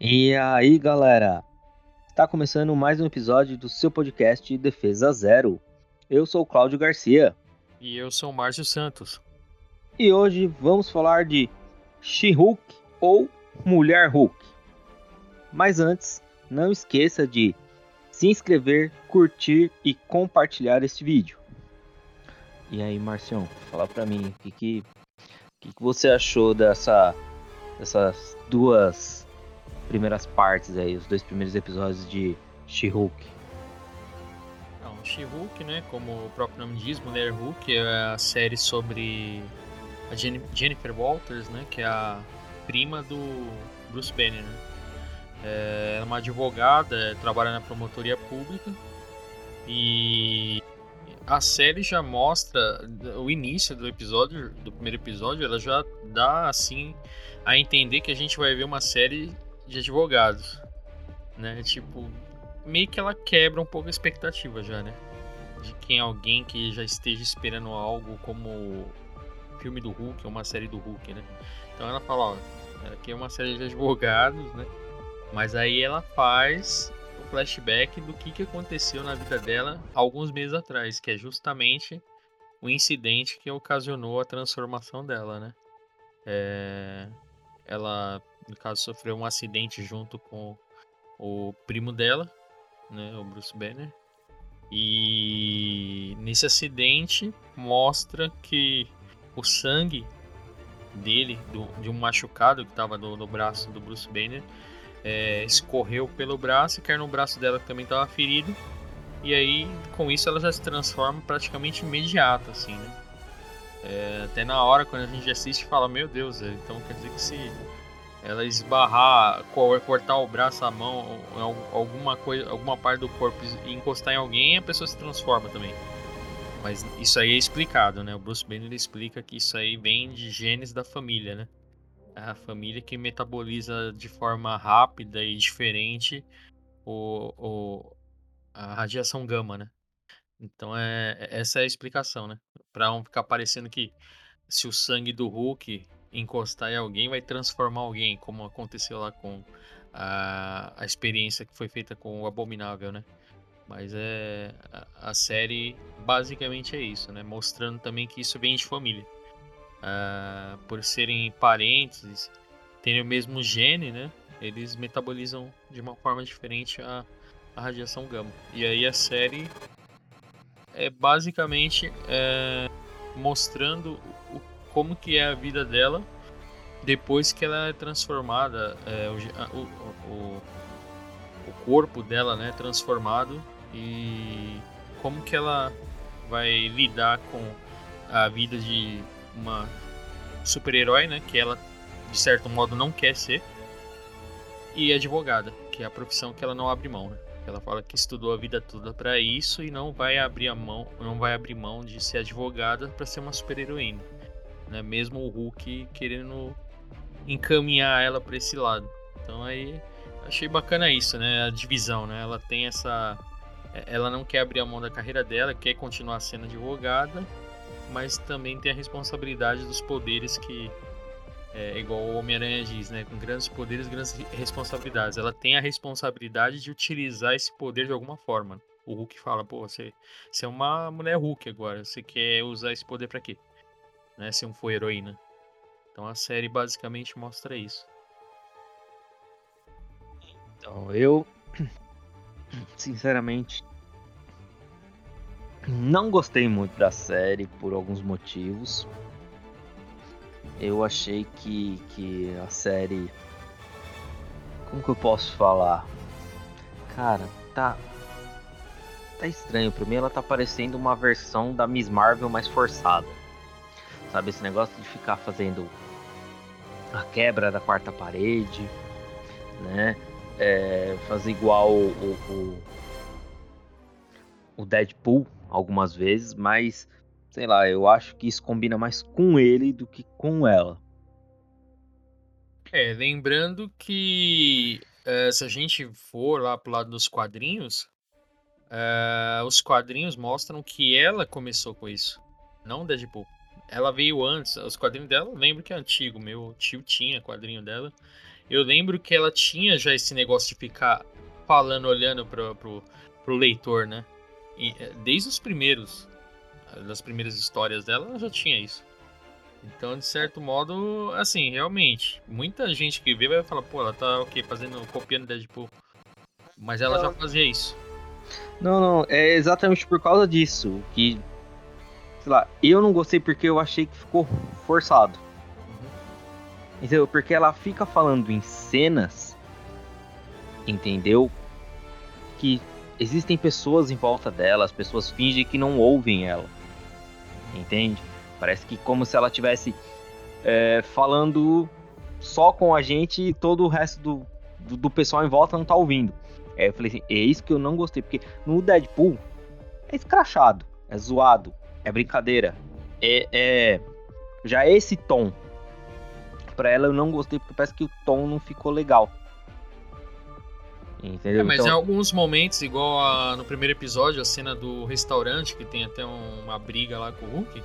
E aí, galera? Está começando mais um episódio do seu podcast Defesa Zero. Eu sou o Cláudio Garcia. E eu sou o Márcio Santos. E hoje vamos falar de She-Hulk ou Mulher Hulk. Mas antes, não esqueça de se inscrever, curtir e compartilhar este vídeo. E aí, Marcião, fala pra mim, o que, que, que, que você achou dessa, dessas duas primeiras partes aí, os dois primeiros episódios de She-Hulk? Não, She-Hulk, né, como o próprio nome diz, Mulher Hulk, é a série sobre a Jennifer Walters, né, que é a prima do Bruce Banner, né? É, é uma advogada, trabalha na promotoria pública e a série já mostra o início do episódio, do primeiro episódio, ela já dá assim a entender que a gente vai ver uma série de advogados, né? Tipo, meio que ela quebra um pouco a expectativa já, né? De quem alguém que já esteja esperando algo como filme do Hulk ou uma série do Hulk, né? Então ela fala, ó, aqui é uma série de advogados, né? Mas aí ela faz o flashback do que, que aconteceu na vida dela alguns meses atrás, que é justamente o incidente que ocasionou a transformação dela, né? É... Ela, no caso, sofreu um acidente junto com o primo dela, né, o Bruce Banner. E nesse acidente mostra que o sangue dele, do, de um machucado que estava no, no braço do Bruce Banner, é, escorreu pelo braço e caiu no braço dela que também estava ferido. E aí, com isso, ela já se transforma praticamente imediata, assim, né? É, até na hora, quando a gente assiste, fala, meu Deus, é, então quer dizer que se ela esbarrar, cortar o braço, a mão, alguma coisa, alguma parte do corpo e encostar em alguém, a pessoa se transforma também. Mas isso aí é explicado, né? O Bruce Banner explica que isso aí vem de genes da família, né? a família que metaboliza de forma rápida e diferente o, o, a radiação gama, né? Então é, é essa é a explicação, né? Para não ficar parecendo que se o sangue do Hulk encostar em alguém vai transformar alguém, como aconteceu lá com a, a experiência que foi feita com o Abominável, né? Mas é a, a série basicamente é isso, né? Mostrando também que isso vem de família uh, por serem parentes, terem o mesmo gene, né? Eles metabolizam de uma forma diferente a, a radiação gama. E aí a série é basicamente é, mostrando como que é a vida dela depois que ela é transformada, é, o, o, o corpo dela né, transformado e como que ela vai lidar com a vida de uma super-herói, né? Que ela, de certo modo, não quer ser. E advogada, que é a profissão que ela não abre mão, né? Ela fala que estudou a vida toda para isso e não vai abrir a mão, não vai abrir mão de ser advogada para ser uma super-heroína, né? Mesmo o Hulk querendo encaminhar ela para esse lado. Então aí achei bacana isso, né? A divisão, né? Ela tem essa ela não quer abrir a mão da carreira dela, quer continuar sendo advogada, mas também tem a responsabilidade dos poderes que é igual o Homem-Aranha diz, né? Com grandes poderes, grandes responsabilidades. Ela tem a responsabilidade de utilizar esse poder de alguma forma. O Hulk fala, pô, você, você é uma mulher Hulk agora. Você quer usar esse poder para quê? Né? Se não for heroína. Então a série basicamente mostra isso. Então, eu sinceramente não gostei muito da série por alguns motivos. Eu achei que, que a série. Como que eu posso falar? Cara, tá. Tá estranho. Pra mim, ela tá parecendo uma versão da Miss Marvel mais forçada. Sabe, esse negócio de ficar fazendo a quebra da quarta parede, né? É, fazer igual o, o, o Deadpool, algumas vezes, mas sei lá, eu acho que isso combina mais com ele do que com ela. É, lembrando que é, se a gente for lá pro lado dos quadrinhos, é, os quadrinhos mostram que ela começou com isso, não Deadpool. Ela veio antes, os quadrinhos dela, eu lembro que é antigo, meu tio tinha quadrinho dela. Eu lembro que ela tinha já esse negócio de ficar falando, olhando pro, pro, pro leitor, né? E, é, desde os primeiros, das primeiras histórias dela, ela já tinha isso. Então, de certo modo, assim, realmente, muita gente que vê vai falar, pô, ela tá o quê? Fazendo, copiando Deadpool. Mas ela já fazia isso. Não, não, é exatamente por causa disso que, sei lá, eu não gostei porque eu achei que ficou forçado. Uhum. Entendeu? Porque ela fica falando em cenas, entendeu? Que existem pessoas em volta dela, as pessoas fingem que não ouvem ela. Entende? Parece que como se ela tivesse é, falando só com a gente e todo o resto do, do, do, pessoal em volta não tá ouvindo. É, eu falei assim, é isso que eu não gostei, porque no Deadpool é escrachado, é zoado, é brincadeira, é, é já esse tom. Pra ela eu não gostei porque parece que o tom não ficou legal. Entendeu? É, mas então... em alguns momentos, igual a, no primeiro episódio, a cena do restaurante, que tem até um, uma briga lá com o Hulk,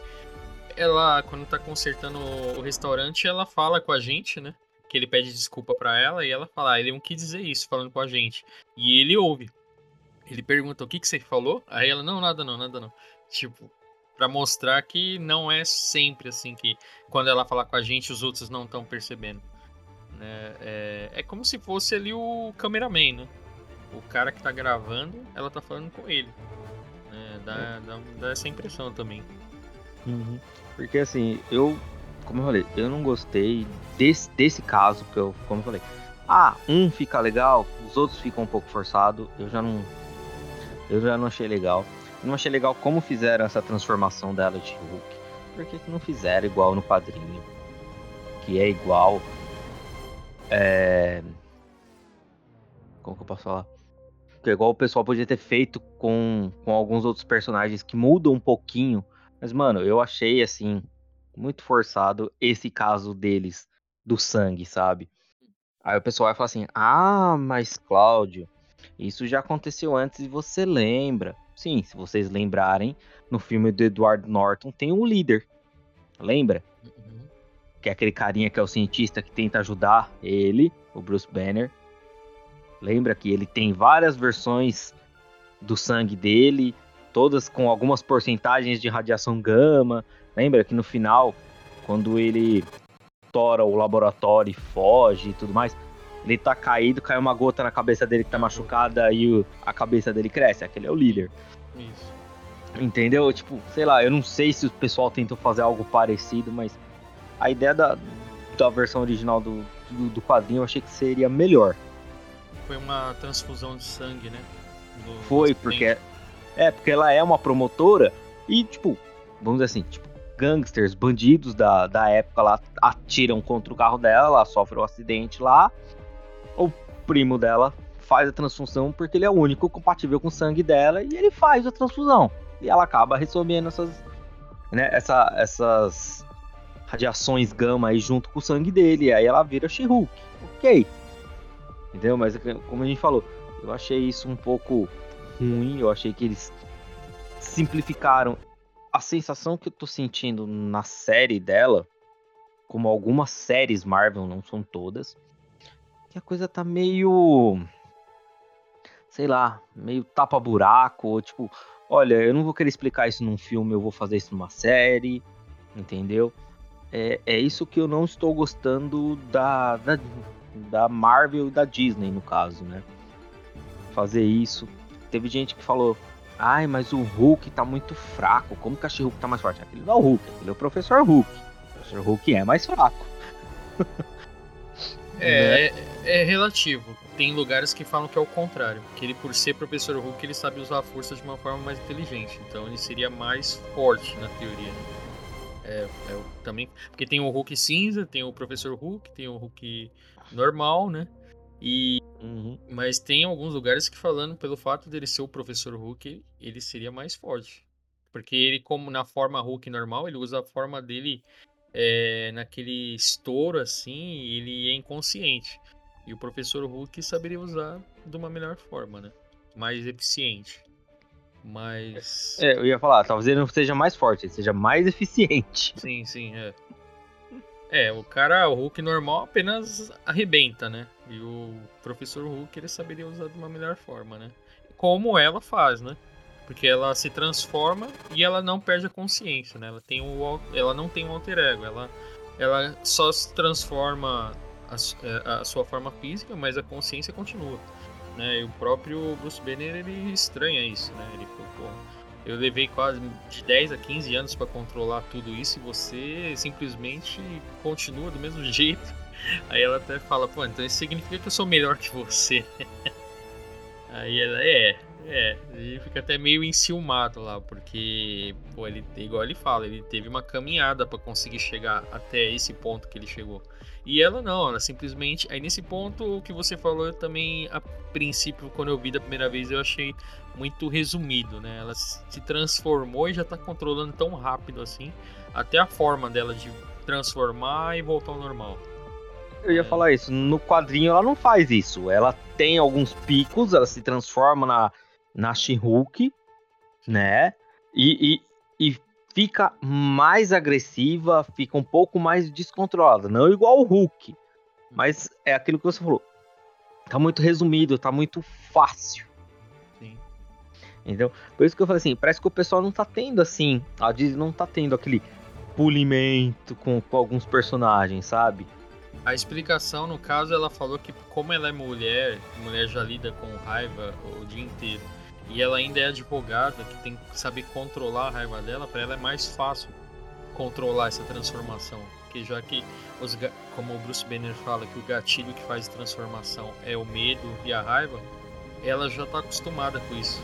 ela, quando tá consertando o restaurante, ela fala com a gente, né? Que ele pede desculpa para ela e ela fala, ah, ele não quis dizer isso, falando com a gente. E ele ouve. Ele pergunta, o que que você falou? Aí ela, não, nada não, nada não. Tipo, para mostrar que não é sempre assim que quando ela fala com a gente, os outros não estão percebendo. Né? É, é como se fosse ali o cameraman, né? O cara que tá gravando, ela tá falando com ele. É, dá, dá, dá essa impressão também. Uhum. Porque assim, eu, como eu falei, eu não gostei desse, desse caso, que eu, como eu falei, ah, um fica legal, os outros ficam um pouco forçado, eu já não. Eu já não achei legal. Não achei legal como fizeram essa transformação dela de Hulk. Por que, que não fizeram igual no quadrinho? Que é igual. É. Como que eu posso falar? Que é igual o pessoal podia ter feito com, com alguns outros personagens que mudam um pouquinho mas, mano, eu achei, assim, muito forçado esse caso deles, do sangue, sabe? Aí o pessoal vai falar assim: ah, mas Cláudio, isso já aconteceu antes e você lembra. Sim, se vocês lembrarem, no filme do Edward Norton tem um líder. Lembra? Uhum. Que é aquele carinha que é o cientista que tenta ajudar ele, o Bruce Banner. Lembra que ele tem várias versões do sangue dele todas com algumas porcentagens de radiação gama. Lembra que no final, quando ele tora o laboratório e foge e tudo mais, ele tá caído, cai uma gota na cabeça dele que tá machucada e a cabeça dele cresce. Aquele é o líder. Isso. Entendeu? Tipo, sei lá, eu não sei se o pessoal tentou fazer algo parecido, mas a ideia da, da versão original do, do, do quadrinho eu achei que seria melhor. Foi uma transfusão de sangue, né? Do, Foi, porque é, porque ela é uma promotora e, tipo, vamos dizer assim, tipo, gangsters, bandidos da, da época lá atiram contra o carro dela, ela sofre um acidente lá. O primo dela faz a transfusão porque ele é o único compatível com o sangue dela e ele faz a transfusão. E ela acaba recebendo essas, né, essa, essas radiações gama aí junto com o sangue dele. Aí ela vira She-Hulk. Ok. Entendeu? Mas como a gente falou, eu achei isso um pouco ruim. Eu achei que eles simplificaram. A sensação que eu tô sentindo na série dela, como algumas séries Marvel, não são todas, que a coisa tá meio. Sei lá, meio tapa-buraco, tipo, olha, eu não vou querer explicar isso num filme, eu vou fazer isso numa série, entendeu? É, é isso que eu não estou gostando da, da, da Marvel e da Disney, no caso, né? Fazer isso teve gente que falou: Ai, mas o Hulk tá muito fraco. Como que a She-Hulk tá mais forte? Aquele não é o Hulk, aquele é o Professor Hulk. O Professor Hulk é mais fraco. é, né? é, é, relativo. Tem lugares que falam que é o contrário. Que ele, por ser Professor Hulk, ele sabe usar a força de uma forma mais inteligente. Então ele seria mais forte na teoria. É, é, também porque tem o Hulk cinza, tem o Professor Hulk, tem o Hulk normal, né? E uhum. mas tem alguns lugares que falando pelo fato dele ser o professor Hulk, ele seria mais forte. Porque ele como na forma Hulk normal, ele usa a forma dele é, naquele estouro assim, ele é inconsciente. E o professor Hulk saberia usar de uma melhor forma, né? Mais eficiente. Mas. É, eu ia falar, talvez ele não seja mais forte, ele seja mais eficiente. Sim, sim, é. É, o cara, o Hulk normal apenas arrebenta, né? E o professor Hulk ele saberia usar de uma melhor forma, né? Como ela faz, né? Porque ela se transforma e ela não perde a consciência, né? Ela, tem o, ela não tem um alter ego, ela, ela só se transforma a, é, a sua forma física, mas a consciência continua. Né? E o próprio Bruce Banner ele estranha isso, né? Ele pô, eu levei quase de 10 a 15 anos para controlar tudo isso e você simplesmente continua do mesmo jeito. Aí ela até fala, pô, então isso significa que eu sou melhor que você. Aí ela, é, é, ele fica até meio enciumado lá, porque, pô, ele, igual ele fala, ele teve uma caminhada para conseguir chegar até esse ponto que ele chegou. E ela não, ela simplesmente. Aí nesse ponto, o que você falou, eu também, a princípio, quando eu vi da primeira vez, eu achei muito resumido, né? Ela se transformou e já tá controlando tão rápido assim, até a forma dela de transformar e voltar ao normal. Eu ia é. falar isso, no quadrinho ela não faz isso. Ela tem alguns picos, ela se transforma na, na She-Hulk, né? E, e, e fica mais agressiva, fica um pouco mais descontrolada. Não igual o Hulk, mas é aquilo que você falou. Tá muito resumido, tá muito fácil. Sim. Entendeu? Por isso que eu falei assim, parece que o pessoal não tá tendo assim, a Disney não tá tendo aquele polimento com, com alguns personagens, sabe? A explicação, no caso, ela falou que como ela é mulher, mulher já lida com raiva o dia inteiro e ela ainda é advogada, que tem que saber controlar a raiva dela, para ela é mais fácil controlar essa transformação. Porque já que, os, como o Bruce Banner fala, que o gatilho que faz transformação é o medo e a raiva, ela já está acostumada com isso,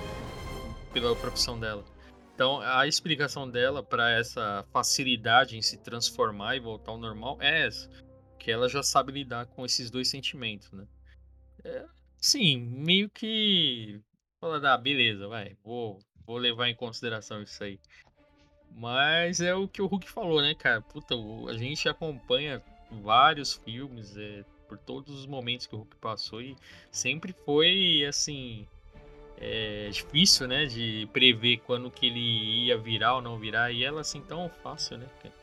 pela profissão dela. Então, a explicação dela para essa facilidade em se transformar e voltar ao normal é essa, que ela já sabe lidar com esses dois sentimentos, né? É, sim, meio que Falando, ah, beleza, vai, vou, vou levar em consideração isso aí. Mas é o que o Hulk falou, né, cara? Puta, a gente acompanha vários filmes é, por todos os momentos que o Hulk passou e sempre foi, assim, é, difícil, né, de prever quando que ele ia virar ou não virar. E ela, assim, tão fácil, né, cara?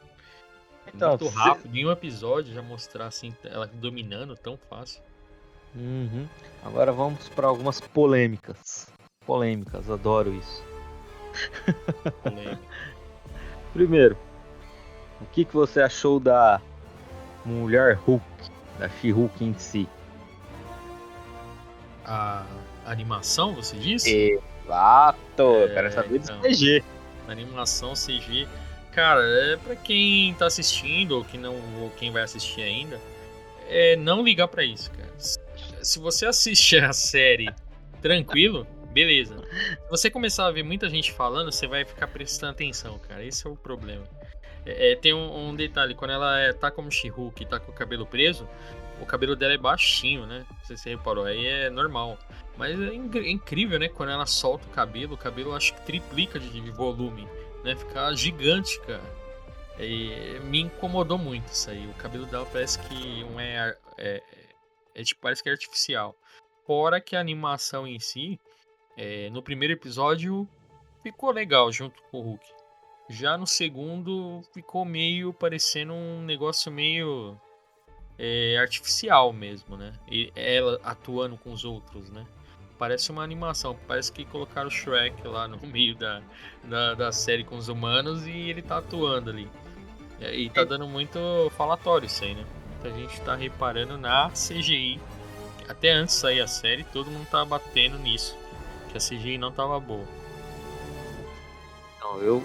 Então, Muito rápido, se... em um episódio já mostrar, assim, ela dominando tão fácil. Uhum. Agora vamos para algumas polêmicas. Polêmicas, adoro isso. Primeiro, o que, que você achou da mulher Hulk, da She-Hulk em si? A animação, você disse? Exato, é, quero saber então, do CG. Animação CG. Cara, é para quem tá assistindo ou, que não, ou quem vai assistir ainda, é não ligar para isso, cara se você assistir a série tranquilo, beleza. Se você começar a ver muita gente falando, você vai ficar prestando atenção, cara. Esse é o problema. É, é, tem um, um, detalhe, quando ela é, tá como She-Hulk tá com o cabelo preso, o cabelo dela é baixinho, né? Não sei se você reparou, aí é normal. Mas é, é incrível, né? Quando ela solta o cabelo, o cabelo acho que triplica de, de volume, né? Fica gigante, cara. E me incomodou muito isso aí. O cabelo dela parece que não é, é é tipo, parece que é artificial. Fora que a animação em si, é, no primeiro episódio, ficou legal junto com o Hulk. Já no segundo, ficou meio parecendo um negócio meio é, artificial mesmo, né? E ela atuando com os outros, né? Parece uma animação, parece que colocaram o Shrek lá no meio da, da, da série com os humanos e ele tá atuando ali. E tá dando muito falatório isso aí, né? A gente tá reparando na CGI. Até antes de sair a série, todo mundo tava batendo nisso. Que a CGI não tava boa. Não, eu,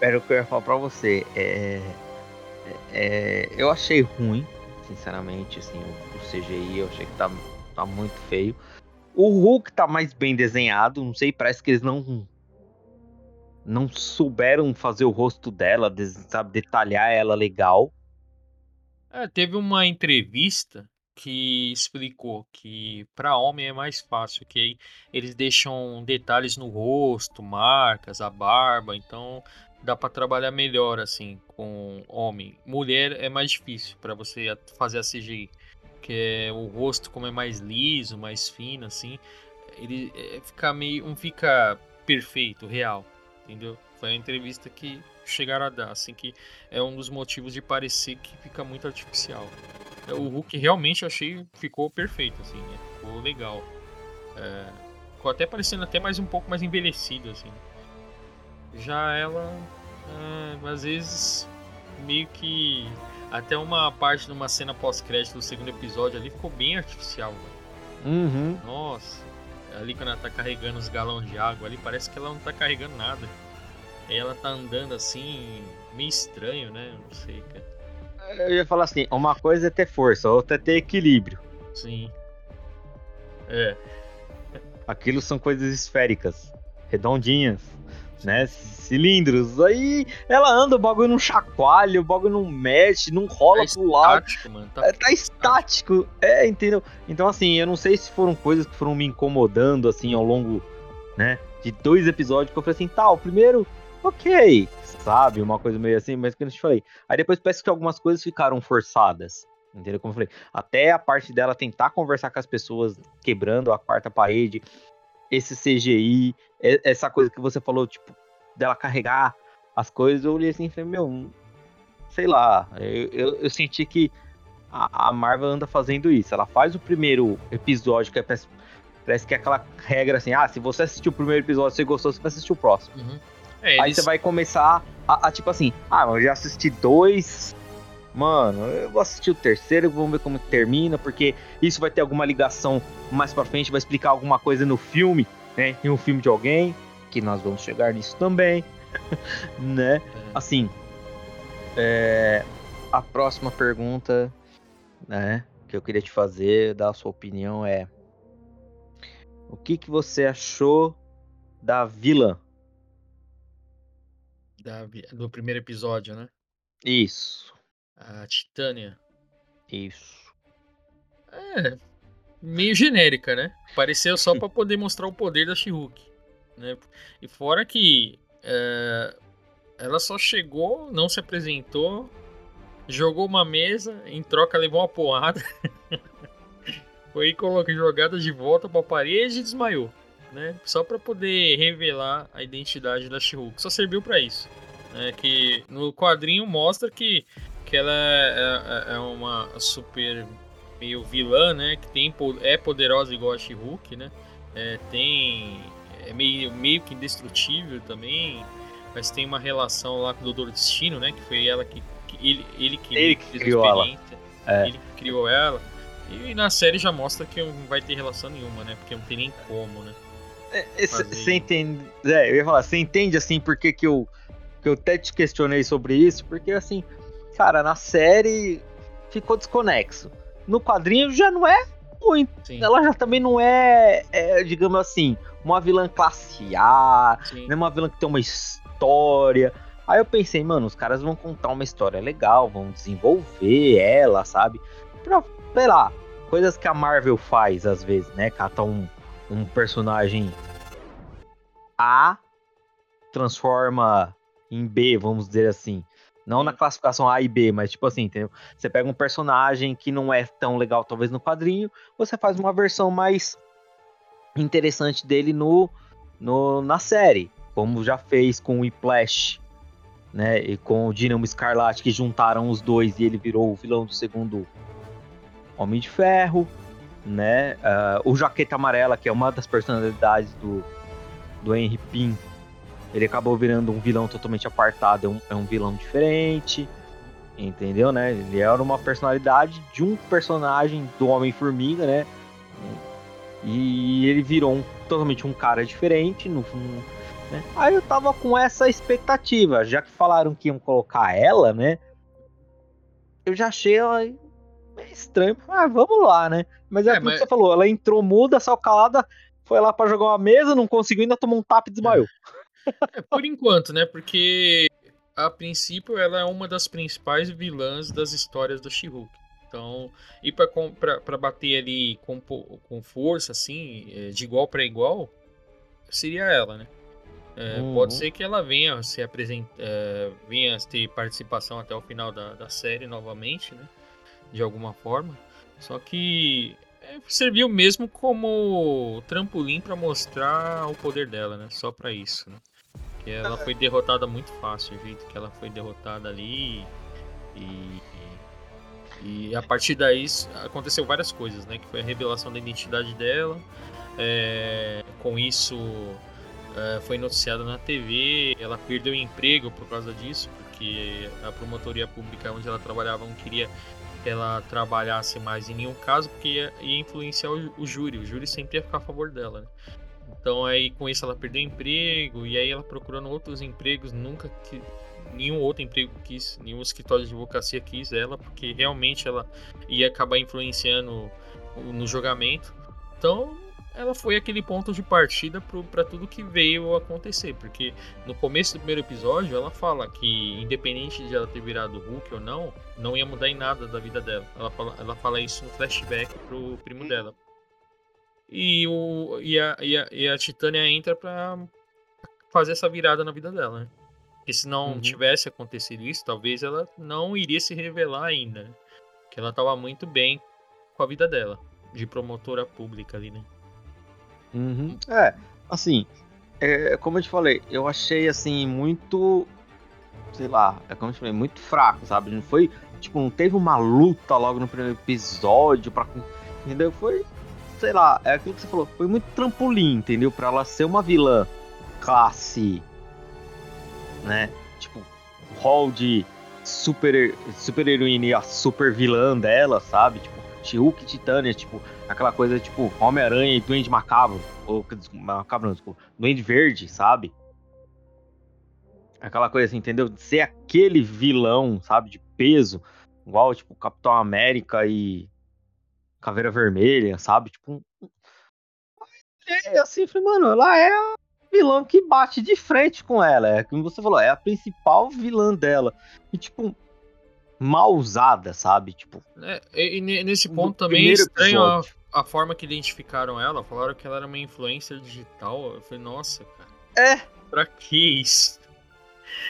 era o que eu ia falar pra você. É, é, eu achei ruim, sinceramente, assim, o, o, CGI, eu achei que tá, tá muito feio. O Hulk tá mais bem desenhado, não sei, parece que eles não não souberam fazer o rosto dela, sabe, detalhar ela legal. É, teve uma entrevista que explicou que para homem é mais fácil, que eles deixam detalhes no rosto, marcas, a barba, então dá para trabalhar melhor assim com homem. Mulher é mais difícil para você fazer a CGI, que é o rosto como é mais liso, mais fino assim, ele é, fica meio, um fica perfeito, real, entendeu? Foi a entrevista que chegaram a dar, assim, que é um dos motivos de parecer que fica muito artificial. O Hulk realmente achei ficou perfeito, assim, né? Ficou legal. É, ficou até parecendo até mais um pouco mais envelhecido, assim. Já ela, é, às vezes, meio que até uma parte de uma cena pós-crédito do segundo episódio ali ficou bem artificial, Uhum. Nossa, ali quando ela tá carregando os galões de água ali, parece que ela não tá carregando nada. Aí ela tá andando assim, meio estranho, né? Não sei, cara. Eu ia falar assim, uma coisa é ter força, outra é ter equilíbrio. Sim. É. Aquilo são coisas esféricas, redondinhas né? Cilindros. Aí ela anda, o bagulho não chacoalha, o bagulho não mexe, não rola tá pro lado. Estático, mano. Tá, é, tá estático. É, entendeu? Então, assim, eu não sei se foram coisas que foram me incomodando, assim, ao longo, né? De dois episódios que eu falei assim, tá, o primeiro, ok, sabe? Uma coisa meio assim, mas que eu te falei. Aí depois parece que algumas coisas ficaram forçadas. Entendeu? Como eu falei, até a parte dela tentar conversar com as pessoas, quebrando a quarta parede, esse CGI, essa coisa que você falou, tipo, dela carregar as coisas, eu olhei assim e falei, meu, sei lá, eu, eu, eu senti que a, a, Marvel anda fazendo isso. Ela faz o primeiro episódio, que é, parece, parece que é aquela regra assim, ah, se você assistiu o primeiro episódio e você gostou, você vai assistir o próximo. Uhum. É, eles... Aí você vai começar a, a, tipo assim, ah, eu já assisti dois, mano, eu vou assistir o terceiro, vamos ver como termina, porque isso vai ter alguma ligação mais pra frente, vai explicar alguma coisa no filme, né? Em um filme de alguém, que nós vamos chegar nisso também, né? É. Assim, é, a próxima pergunta, né, que eu queria te fazer, dar a sua opinião é: o que que você achou da vilã? Da, do primeiro episódio, né? Isso. A Titânia. Isso. É. Meio genérica, né? Pareceu só para poder mostrar o poder da she né? E fora que é, ela só chegou, não se apresentou, jogou uma mesa, em troca levou uma porrada. Foi colocar jogada de volta para a parede e desmaiou, né? Só para poder revelar a identidade da she Só serviu para isso. É que no quadrinho mostra que que ela é, é, é uma super meio vilã, né? Que tem, é poderosa igual a She-Hulk, né? É, tem é meio, meio que indestrutível também, mas tem uma relação lá com o Doutor Destino, né? Que foi ela que, que ele, ele que, ele que criou ela. É. Ele que criou ela. E na série já mostra que não vai ter relação nenhuma, né? Porque não tem nem como, né? Você é, entende. É, eu ia falar, você entende assim por que, que eu, que eu até te questionei sobre isso? Porque assim, cara, na série ficou desconexo. No quadrinho já não é muito. Sim. Ela já também não é, é, digamos assim, uma vilã classe A, Sim. não é uma vilã que tem uma história. Aí eu pensei, mano, os caras vão contar uma história legal, vão desenvolver ela, sabe? Pra, sei lá, coisas que a Marvel faz às vezes, né? Cata um, um personagem A, transforma em B, vamos dizer assim. Não na classificação A e B, mas tipo assim, entendeu? Você pega um personagem que não é tão legal, talvez no quadrinho, você faz uma versão mais interessante dele no, no na série, como já fez com o Whiplash, né? E com o Dynamo Escarlate, que juntaram os dois e ele virou o vilão do segundo Homem de Ferro, né? Uh, o Jaqueta Amarela, que é uma das personalidades do, do Henry Pym, ele acabou virando um vilão totalmente apartado, é um, é um vilão diferente, entendeu, né? Ele era uma personalidade de um personagem do Homem-Formiga, né? E ele virou um, totalmente um cara diferente no né? Aí eu tava com essa expectativa, já que falaram que iam colocar ela, né? Eu já achei meio estranho. Ah, vamos lá, né? Mas é, é mas... que você falou, ela entrou muda, só calada, foi lá para jogar uma mesa, não conseguiu, ainda tomou um tap e desmaiou. É. É, por enquanto, né? Porque a princípio ela é uma das principais vilãs das histórias do She-Hulk. Então, ir para bater ali com, com força, assim, é, de igual para igual, seria ela, né? É, uhum. Pode ser que ela venha se apresentar, é, venha ter participação até o final da, da série novamente, né? De alguma forma. Só que É, serviu mesmo como trampolim para mostrar o poder dela, né? Só para isso, né? Que ela foi derrotada muito fácil, o jeito que ela foi derrotada ali e, e, a partir daí aconteceu várias coisas, né? Que foi a revelação da identidade dela. É, com isso é, foi noticiado na TV, ela perdeu o emprego por causa disso, porque a promotoria pública onde ela trabalhava não queria que ela trabalhasse mais em nenhum caso, porque ia, ia influenciar o, o, júri, o júri sempre ia ficar a favor dela. Né? Então aí com isso ela perdeu emprego, e aí ela procurando outros empregos, nunca que nenhum outro emprego quis, nenhum escritório de advocacia quis ela, porque realmente ela ia acabar influenciando no julgamento. Então ela foi aquele ponto de partida para tudo que veio acontecer, porque no começo do primeiro episódio ela fala que independente de ela ter virado Hulk ou não, não ia mudar em nada da vida dela. Ela fala, ela fala isso no flashback pro primo dela. E, o, e, a, e, a, e a Titânia entra pra fazer essa virada na vida dela, né? Porque se não uhum. tivesse acontecido isso, talvez ela não iria se revelar ainda. Né? Que ela tava muito bem com a vida dela, de promotora pública ali, né? Uhum. É, assim, é, como eu te falei, eu achei assim muito. Sei lá, é como eu te falei, muito fraco, sabe? Não foi. Tipo, não teve uma luta logo no primeiro episódio pra. Entendeu? Foi. Sei lá, é aquilo que você falou, foi muito trampolim, entendeu? Pra ela ser uma vilã classe. Né? Tipo, hall de super, super heroína e a super vilã dela, sabe? Tipo, She-Hulk Titânia, tipo, aquela coisa tipo Homem-Aranha e Duende Macabro, ou Macabro não, desculpa, Duende Verde, sabe? Aquela coisa assim, entendeu? De ser aquele vilão, sabe, de peso, igual tipo Capitão América e Caveira Vermelha, sabe? Tipo, é assim, falei, mano, ela é a vilã que bate de frente com ela, é como você falou, é a principal vilã dela. E tipo, mal usada, sabe? Tipo. É, e, nesse ponto também é estranho a, a, forma que identificaram ela. Falaram que ela era uma influencer digital. Eu falei, nossa, cara. É. Pra que isso?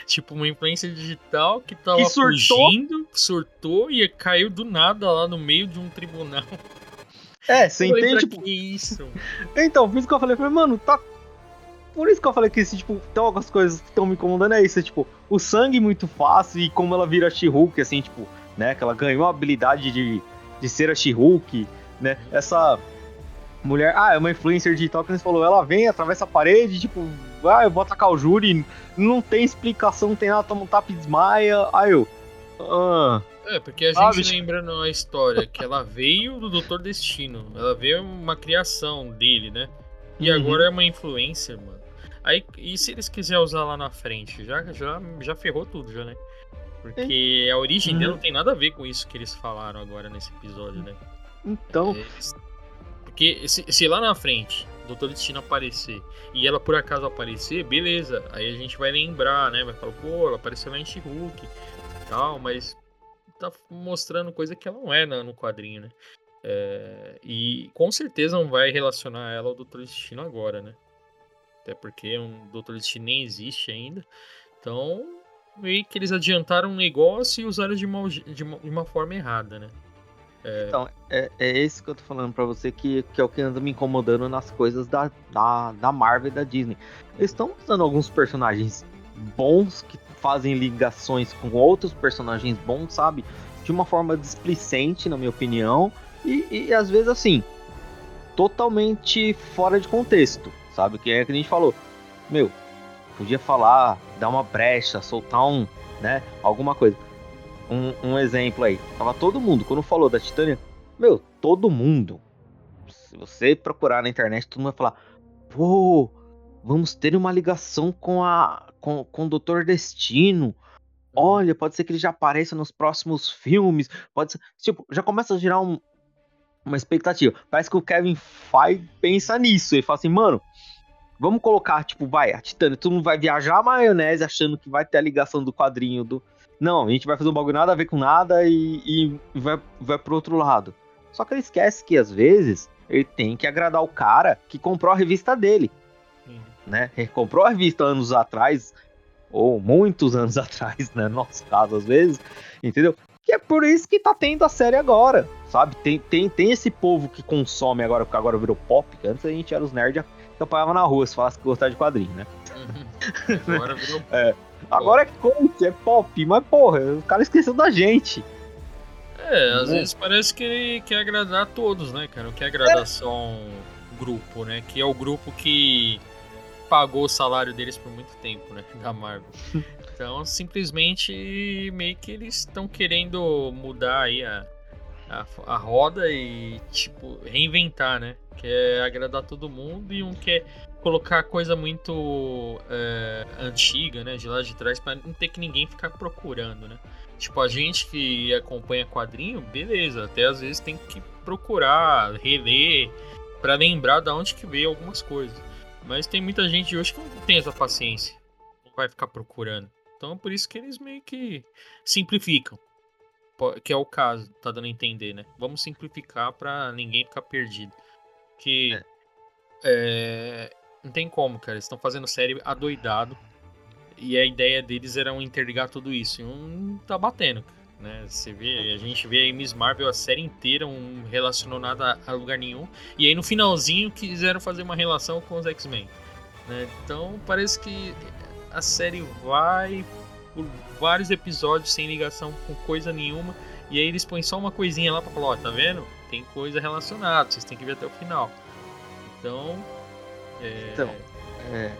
Tipo, uma influencer digital que tava que surtou. fugindo, surtou e caiu do nada lá no meio de um tribunal. É, você entende? Tipo... Que isso? Então, por isso que eu falei, falei, mano, tá por isso que eu falei que, esse, tipo, tem algumas coisas que estão me incomodando, é isso, é, tipo, o sangue muito fácil e como ela vira She-Hulk, assim, tipo, né, que ela ganhou a habilidade de, de ser a She-Hulk, né, essa mulher, ah, é uma influencer digital que você falou, ela vem, atravessa a parede, tipo, ah, eu vou atacar o júri, não tem explicação, não tem nada, toma um tapa e desmaia, aí eu, ah... É, porque a gente lembra na história que ela veio do Doutor Destino, ela veio uma criação dele, né? E uhum. agora é uma influencer, mano. Aí, e se eles quiserem usar lá na frente? Já, já, já ferrou tudo, já, né? Porque a origem dela não tem nada a ver com isso que eles falaram agora nesse episódio, né? Então. É, porque se, se, lá na frente o Doutor Destino aparecer e ela por acaso aparecer, beleza. Aí a gente vai lembrar, né? Vai falar, pô, ela apareceu lá em She-Hulk tal, mas tá mostrando coisa que ela não é no quadrinho, né? É, e com certeza não vai relacionar ela ao Doutor Destino agora, né? Até porque um Doutor Destino nem existe ainda. Então, meio que eles adiantaram um negócio e usaram de uma, de uma, de uma forma errada, né? É... Então, é, é esse que eu tô falando pra você que, que é o que anda me incomodando nas coisas da, da, da Marvel e da Disney. Eles estão usando alguns personagens bons que fazem ligações com outros personagens bons, sabe? De uma forma displicente, na minha opinião. E, e às vezes assim, totalmente fora de contexto sabe? Que é que a gente falou, meu, podia falar, dar uma brecha, soltar um, né? Alguma coisa. Um, um exemplo aí, tava todo mundo, quando falou da Titânia, meu, todo mundo. Se você procurar na internet, todo mundo vai falar, pô, vamos ter uma ligação com a com, com o Doutor Destino. Olha, pode ser que ele já apareça nos próximos filmes. Pode ser, tipo, já começa a gerar um, uma expectativa. Parece que o Kevin Feige pensa nisso. Ele fala assim, mano, vamos colocar, tipo, vai, a Titânia, todo mundo vai viajar a maionese achando que vai ter a ligação do quadrinho do. Não, a gente vai fazer um bagulho nada a ver com nada e, e vai, vai pro outro lado. Só que ele esquece que às vezes ele tem que agradar o cara que comprou a revista dele. Uhum. Né? Ele comprou a revista anos atrás, ou muitos anos atrás, né? No nosso caso, às vezes, entendeu? que é por isso que tá tendo a série agora, sabe? Tem, tem, tem esse povo que consome agora, porque agora virou pop, que antes a gente era os nerds que apanhava na rua se falasse que gostava de quadrinho, né? Uhum. Agora virou. é. Agora é coach, é pop, mas porra, o cara esqueceu da gente. É, às vezes parece que ele quer agradar a todos, né, cara? Não quer agradar é. só um grupo, né? Que é o grupo que pagou o salário deles por muito tempo, né? Da Marvel. Então, simplesmente, meio que eles estão querendo mudar aí a, a, a, roda e, tipo, reinventar, né? Quer agradar todo mundo e um quer colocar coisa muito é, antiga, né? De lá de trás, para não ter que ninguém ficar procurando, né? Tipo, a gente que acompanha quadrinho, beleza, até às vezes tem que procurar, reler, para lembrar de onde que veio algumas coisas. Mas tem muita gente hoje que não tem essa paciência, não vai ficar procurando. Então é por isso que eles meio que simplificam. Que é o caso, tá dando a entender, né? Vamos simplificar para ninguém ficar perdido. Que é. É, não tem como, cara. Eles estão fazendo série adoidado. E a ideia deles era um interligar tudo isso. E um tá batendo, né? Você vê, a gente vê aí Miss Marvel a série inteira, um relacionou nada a lugar nenhum. E aí no finalzinho quiseram fazer uma relação com os X-Men. Né? Então parece que a série vai por vários episódios sem ligação com coisa nenhuma. E aí eles põem só uma coisinha lá pra falar, ó, tá vendo? Tem coisa relacionada, vocês têm que ver até o final. Então. É... Então. É,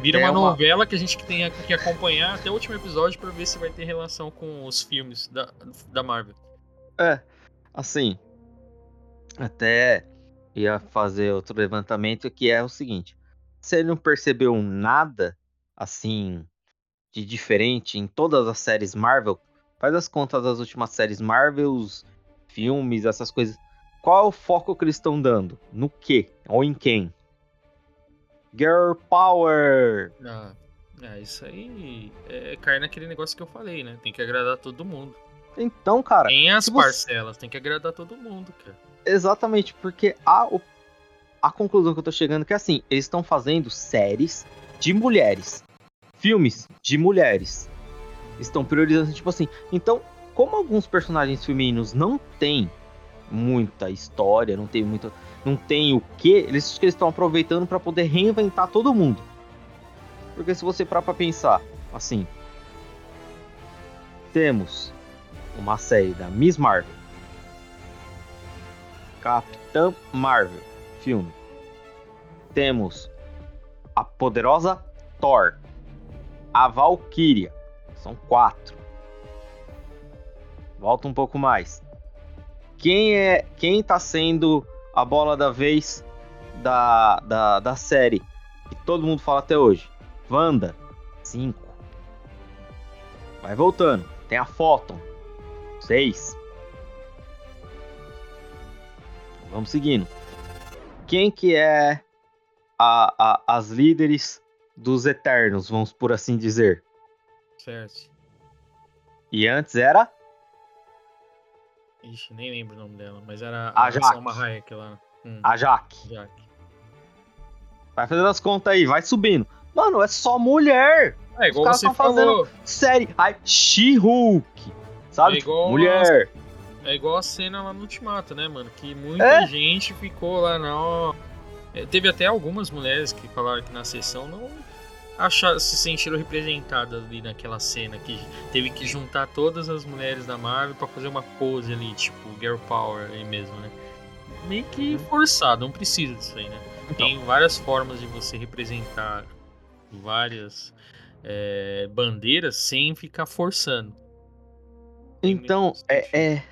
Vira uma, uma, novela que a gente tem que acompanhar até o último episódio para ver se vai ter relação com os filmes da, da Marvel. É, assim. Até ia fazer outro levantamento que é o seguinte: se ele não percebeu nada assim de diferente em todas as séries Marvel, faz as contas das últimas séries Marvels, filmes, essas coisas. Qual é o foco que eles estão dando? No que? Ou em quem? Girl Power! Ah, é, isso aí é, cai naquele negócio que eu falei, né? Tem que agradar todo mundo. Então, cara. Tem as parcelas, você... tem que agradar todo mundo, cara. Exatamente, porque a, a conclusão que eu tô chegando é que assim, eles estão fazendo séries de mulheres filmes de mulheres. Estão priorizando, tipo assim. Então, como alguns personagens femininos não têm muita história, não tem muito, não tem o que, eles estão aproveitando para poder reinventar todo mundo. Porque se você parar para pensar, assim, temos uma série da Miss Marvel, Capitã Marvel, filme. Temos a poderosa Thor, a Valkyria. São quatro. Volta um pouco mais. Quem é quem tá sendo a bola da vez da, da, da série que todo mundo fala até hoje? Wanda, cinco. Vai voltando. Tem a Photon, seis. Vamos seguindo. Quem que é a, a, as líderes dos Eternos, vamos por assim dizer. Certo. E antes era? Ixi, nem lembro o nome dela, mas era a, a Jaque. Hayek lá. Hum. A Jaque. Jaque. Vai fazendo as contas aí, vai subindo. Mano, é só mulher. É igual Os caras estão fazendo série. Ai, She-Hulk. Sabe? É igual mulher. A, é igual a cena lá no Ultimato, né, mano? Que muita é? gente ficou lá na. É, teve até algumas mulheres que falaram que na sessão não achar, se sentiram representadas ali naquela cena que teve que juntar todas as mulheres da Marvel para fazer uma pose ali, tipo Girl Power aí mesmo, né? Meio que uhum. forçado, não precisa disso aí, né? Então. Tem várias formas de você representar várias é, bandeiras sem ficar forçando. Então, é, é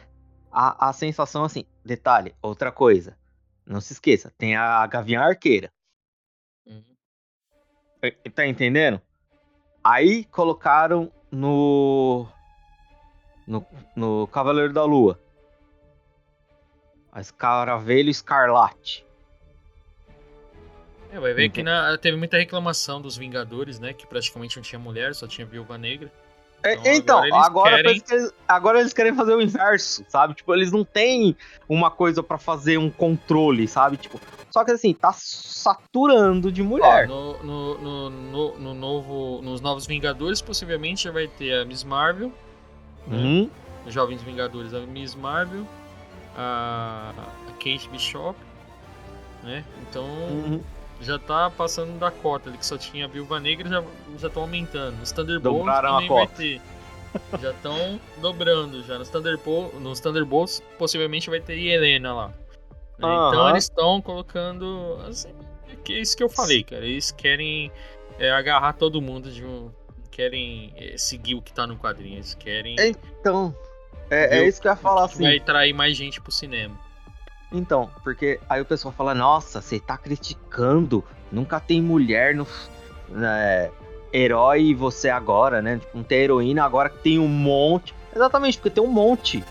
a, a sensação assim, detalhe, outra coisa. Não se esqueça, tem a Gavião Arqueira. Tá entendendo? Aí colocaram no. No, no Cavaleiro da Lua. A Escaravelho Escarlate. É, vai ver que na, teve muita reclamação dos Vingadores, né? Que praticamente não tinha mulher, só tinha Viúva Negra. É, então, então, agora, agora, querem... eles, agora, eles querem fazer o inverso, sabe? Tipo, eles não têm uma coisa para fazer um controle, sabe? Tipo, só que assim, tá saturando de mulher. Ó, no, no, no, no, novo, nos Novos Vingadores, possivelmente já vai ter a Miss Marvel. Né? Uhum. Jovens Vingadores, a Miss Marvel, a, a Kate Bishop, né? Então Uhum. já tá passando da cota ali, que só tinha a Viúva Negra, já já estão aumentando. Os Thunderbolts também vai ter. Já estão dobrando já. Nos, Thunderbolt, nos Thunderbolts possivelmente vai ter Helena lá. Né? Então eles estão colocando. Assim, é isso que eu falei, cara. Eles querem é, agarrar todo mundo de um. Querem é, seguir o que tá no quadrinho. Eles querem. Então, é, é isso que eu ia falar assim. Vai trair mais gente pro cinema. Então, porque aí o pessoal fala, nossa, você tá criticando, nunca tem mulher no né, herói e você agora, né? Tipo, não tem heroína, agora que tem um monte. Exatamente, porque tem um monte.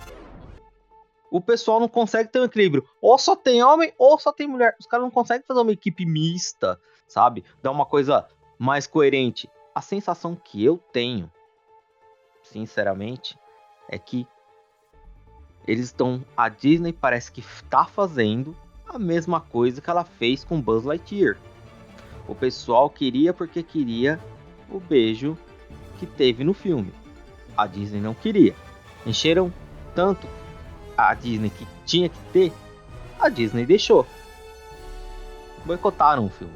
O pessoal não consegue ter um equilíbrio. Ou só tem homem, ou só tem mulher. Os caras não conseguem fazer uma equipe mista, sabe? Dar uma coisa mais coerente. A sensação que eu tenho, sinceramente, é que eles estão. A Disney parece que tá fazendo a mesma coisa que ela fez com Buzz Lightyear. O pessoal queria porque queria o beijo que teve no filme. A Disney não queria. Encheram tanto a Disney que tinha que ter, a Disney deixou. Boicotaram o filme.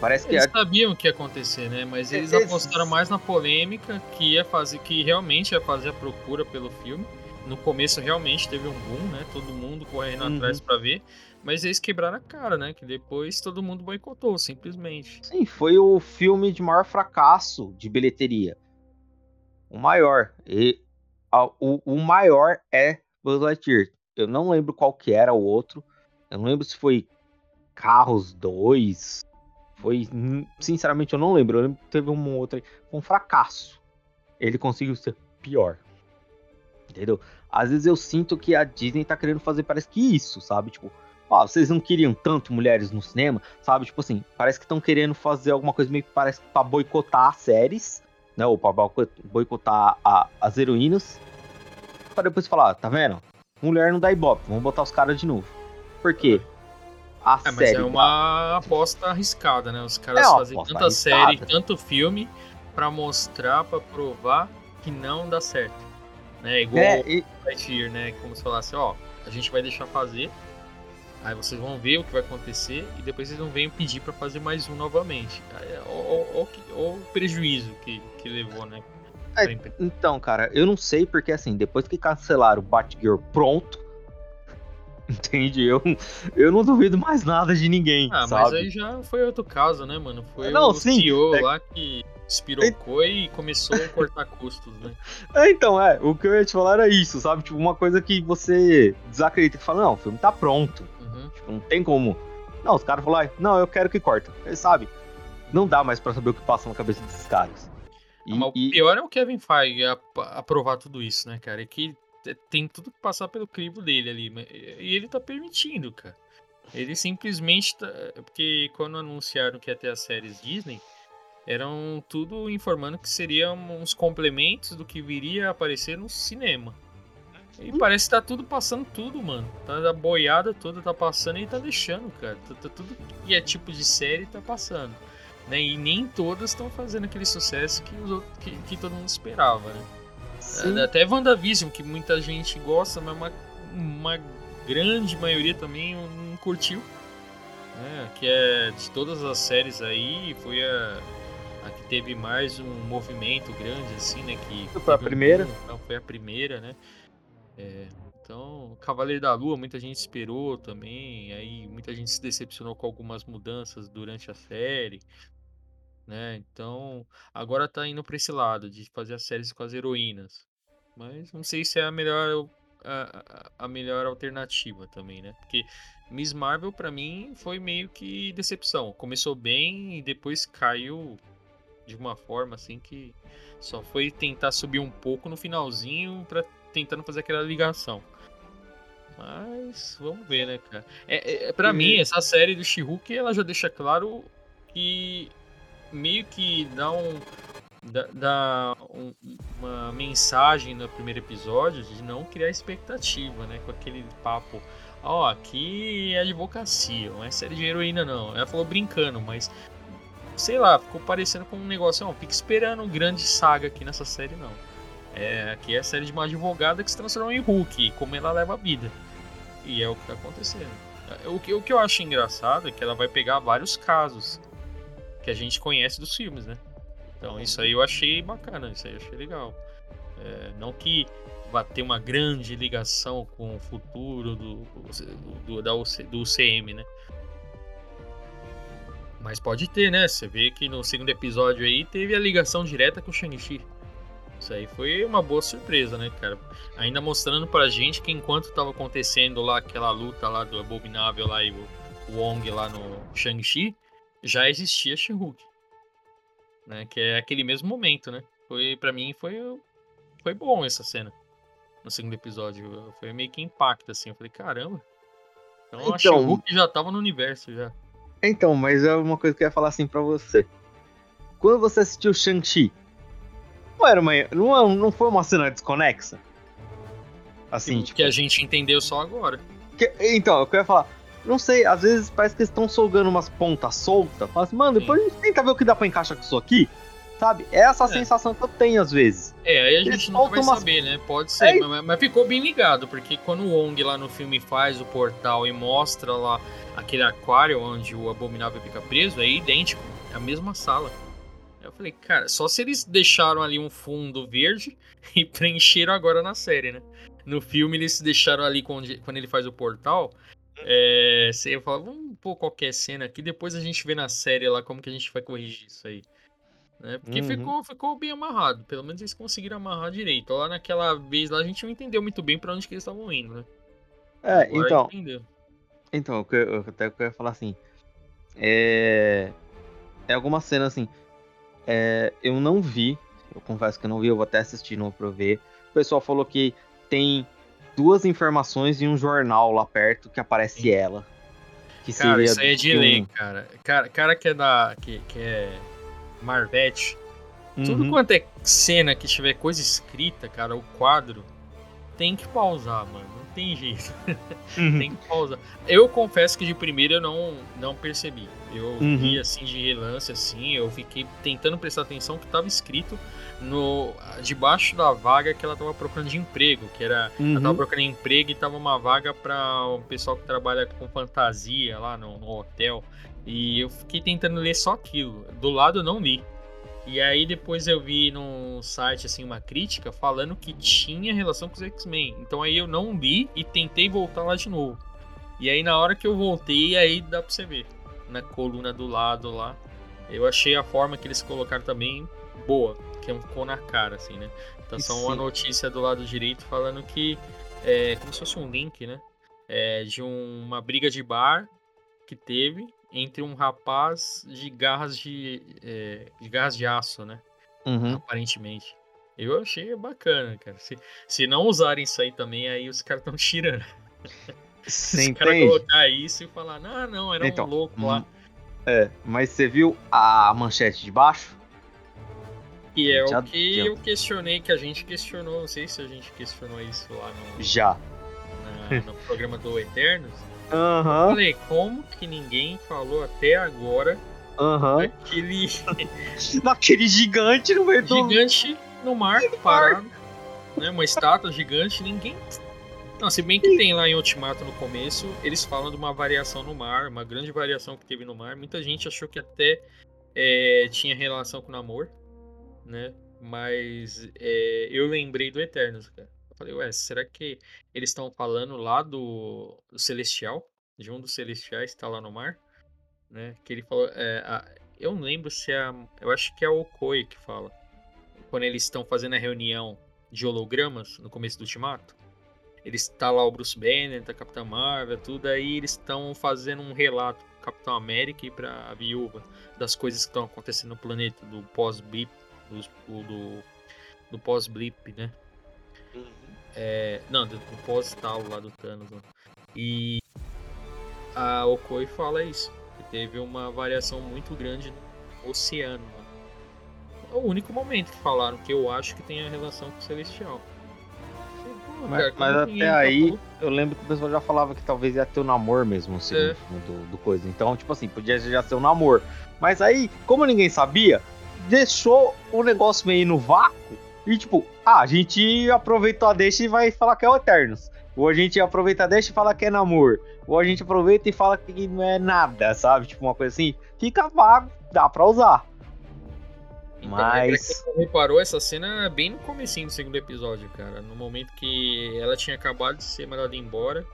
Parece que Eles a... sabiam o que ia acontecer, né? Mas eles Eles- apostaram mais na polêmica que ia fazer, que realmente ia fazer a procura pelo filme. No começo realmente teve um boom, né? Todo mundo correndo Uhum. atrás pra ver. Mas eles quebraram a cara, né? Que depois todo mundo boicotou, simplesmente. Sim, foi o filme de maior fracasso de bilheteria. O maior. E o, o maior é Buzz Lightyear. Eu não lembro qual que era o outro. Eu não lembro se foi Carros 2. Foi. hum, Sinceramente, eu não lembro. Eu lembro que teve um outro. Foi um fracasso. Ele conseguiu ser pior. Entendeu? Às vezes eu sinto que a Disney tá querendo fazer, parece que isso, sabe? Tipo, ó, vocês não queriam tanto mulheres no cinema, sabe? Tipo assim, parece que estão querendo fazer alguma coisa meio que parece pra boicotar as séries, né? Ou boico- boicotar a- as heroínas. Pra depois falar, tá vendo? Mulher não dá ibope, vamos botar os caras de novo. Por quê? A É, mas série. é uma aposta arriscada, né? Os caras É fazem tanta arriscada. série, tanto filme, pra mostrar, pra provar que não dá certo. Né? Igual É, e- Lightyear, né? Como se falasse, ó, a gente vai deixar fazer, aí vocês vão ver o que vai acontecer e depois vocês não venham pedir pra fazer mais um novamente. É- ó que- ó o prejuízo que, que levou, né? É. Então, cara, eu não sei porque assim, depois que cancelaram o Batgirl pronto, entende? Eu, eu não duvido mais nada de ninguém, Ah, sabe? mas aí já foi outro caso, né, mano? Foi Não, o sim, CEO é- lá que espirocou e começou a cortar custos, né? É, então, é, o que eu ia te falar era isso, sabe? Tipo, uma coisa que você desacredita e fala, não, o filme tá pronto. Uhum. Tipo, não tem como. Não, os caras falaram, não, eu quero que corta. Ele sabe. Não dá mais pra saber o que passa na cabeça desses caras. E, Ah, mas o e- pior é o Kevin Feige ap- aprovar tudo isso, né, cara? É que te- tem tudo que passar pelo crivo dele ali. E ele tá permitindo, cara. Ele simplesmente tá. Porque quando anunciaram que ia ter as séries Disney, eram tudo informando que seriam uns complementos do que viria a aparecer no cinema. E parece que tá tudo passando tudo, mano. Tá, a boiada toda tá passando e tá deixando, cara. Tá, tá tudo que é tipo de série tá passando. Né? E nem todas estão fazendo aquele sucesso que, os outros, que, que todo mundo esperava, né? sim, Até WandaVision, que muita gente gosta, mas uma, uma grande maioria também não curtiu. Né? Que é de todas as séries aí, foi a, a que teve mais um movimento grande, assim, né? Que Foi a um primeira? boom, então foi a primeira, né? É, então, Cavaleiro da Lua, muita gente esperou também, aí muita gente se decepcionou com algumas mudanças durante a série, né? Então, agora tá indo pra esse lado de fazer as séries com as heroínas. Mas não sei se é a melhor a, a- a melhor alternativa também, né? Porque Miss Marvel pra mim foi meio que decepção. Começou bem e depois caiu de uma forma assim que só foi tentar subir um pouco no finalzinho pra tentando fazer aquela ligação. Mas vamos ver, né, cara? É, é, para mim, essa série do She-Hulk, ela já deixa claro que meio que dá um dá, dá um- uma mensagem no primeiro episódio de não criar expectativa, né, com aquele papo Ó, aqui é advocacia, não é série de heroína não. Ela falou brincando, mas sei lá, ficou parecendo com um negócio, ó, fica esperando grande saga aqui nessa série não. É, aqui é a série de uma advogada que se transformou em Hulk, e como ela leva a vida. E é o que tá acontecendo. É, o que, o que eu acho engraçado é que ela vai pegar vários casos que a gente conhece dos filmes, né? Então isso aí eu achei bacana, isso aí eu achei legal. É, não que vá ter uma grande ligação com o futuro do, do, da UC, do UCM, né? Mas pode ter, né? Você vê que no segundo episódio aí teve a ligação direta com o Shang-Chi. Isso aí foi uma boa surpresa, né, cara? Ainda mostrando pra gente que enquanto tava acontecendo lá aquela luta lá do Abominável lá e o Wong lá no Shang-Chi, já existia She-Hulk. Né? Que é aquele mesmo momento, né? Foi, pra mim foi, foi bom essa cena. No segundo episódio. Foi meio que impacto, assim. Eu falei, caramba. Então, então a She-Hulk já tava no universo já. Então, mas é uma coisa que eu ia falar assim pra você. Quando você assistiu Shang-Chi, não era uma. Não, não foi uma cena desconexa? Assim, tipo. Que a gente entendeu só agora. Que, então, eu queria falar. Não sei, às vezes parece que eles estão solgando umas pontas soltas. Fala assim, mano, depois Sim. a gente tenta ver o que dá pra encaixar com isso aqui. Sabe? É essa é. sensação que eu tenho às vezes. É, aí a gente eles não vai umas... saber, né? Pode ser, é. mas, mas, ficou bem ligado, porque quando o Wong lá no filme faz o portal e mostra lá aquele aquário onde o abominável fica preso, é idêntico, é a mesma sala. Eu falei, cara, só se eles deixaram ali um fundo verde e preencheram agora na série, né? No filme eles deixaram ali quando, quando ele faz o portal. É, você fala, vamos pôr qualquer cena aqui, depois a gente vê na série lá como que a gente vai corrigir isso aí. Né? Porque uhum. ficou, ficou bem amarrado, pelo menos eles conseguiram amarrar direito. Lá naquela vez lá a gente não entendeu muito bem para onde que eles estavam indo, né? É, Agora então. Entendeu. Então, eu, até que eu ia falar assim. É. É alguma cena assim. É, eu não vi, eu confesso que eu não vi, eu vou até assistir não pra ver. O pessoal falou que tem duas informações em um jornal lá perto que aparece Sim. ela. Que cara, isso aí é de lei, um... cara. cara. Cara que é da. que, que é Marvete. Uhum. Tudo quanto é cena que tiver coisa escrita, cara, o quadro, tem que pausar, mano tem jeito. Uhum. tem que pausar. Eu confesso que de primeira eu não, não percebi. Eu uhum. vi assim de relance, assim, eu fiquei tentando prestar atenção que estava escrito no debaixo da vaga que ela estava procurando de emprego, que era uhum. ela tava procurando emprego e tava uma vaga para o pessoal que trabalha com fantasia lá no, no hotel. E eu fiquei tentando ler só aquilo. Do lado eu não li. E aí depois eu vi no site assim uma crítica falando que tinha relação com os X-Men. Então aí eu não li e tentei voltar lá de novo. E aí na hora que eu voltei, aí dá pra você ver. Na coluna do lado lá. Eu achei a forma que eles colocaram também boa. Que ficou na cara, assim, né? Então só uma notícia do lado direito falando que é como se fosse um link, né? É, de um, uma briga de bar que teve entre um rapaz de garras de, é, de garras de aço, né? Uhum. Aparentemente. Eu achei bacana, cara. Se, se não usarem isso aí também, aí os caras estão tirando. Se os caras colocar isso e falar, não, não, era então, um louco lá. Hum, é, mas você viu a manchete de baixo? E é Já o que eu questionei, que a gente questionou, não sei se a gente questionou isso lá no. Já. Na, no programa do Eternos. Uhum. Falei, como que ninguém falou até agora uhum. daquele. daquele gigante no meio do. Gigante no mar, parado. Né, uma estátua gigante, ninguém. Não, se bem que tem lá em Ultimato no começo, eles falam de uma variação no mar, uma grande variação que teve no mar. Muita gente achou que até é, tinha relação com o namoro, né? Mas é, eu lembrei do Eternos, cara. Falei, ué, será que eles estão falando lá do, do, Celestial? De um dos Celestiais que tá lá no mar? Né? Que ele falou. É, a, eu não lembro se é. Eu acho que é o Okoi que fala. Quando eles estão fazendo a reunião de hologramas no começo do Ultimato. Eles está lá o Bruce Banner, tá a Capitã Marvel, tudo aí eles estão fazendo um relato pro Capitão América e pra viúva das coisas que estão acontecendo no planeta, do pós-blip, do, do, do pós-blip, né? É, não, do, do pós-tal lá do Thanos. Né? E a Okoi fala isso. Que teve uma variação muito grande no oceano. Né? É o único momento que falaram que eu acho que tem a relação com o Celestial. Mas, mas até aí, eu lembro que o pessoal já falava que talvez ia ter o namoro mesmo, assim, é. do, do coisa. Então, tipo assim, podia já ser o namoro. Mas aí, como ninguém sabia, deixou o negócio meio no vácuo E tipo, ah, a gente aproveitou a deixa e vai falar que é o Eternos. Ou a gente aproveita a deixa e fala que é namoro. Ou a gente aproveita e fala que não é nada, sabe? Tipo uma coisa assim. Fica vago, dá pra usar. Então, Mas. Pra quem reparou, essa cena é bem no comecinho do segundo episódio, cara. No momento que ela tinha acabado de ser mandada embora.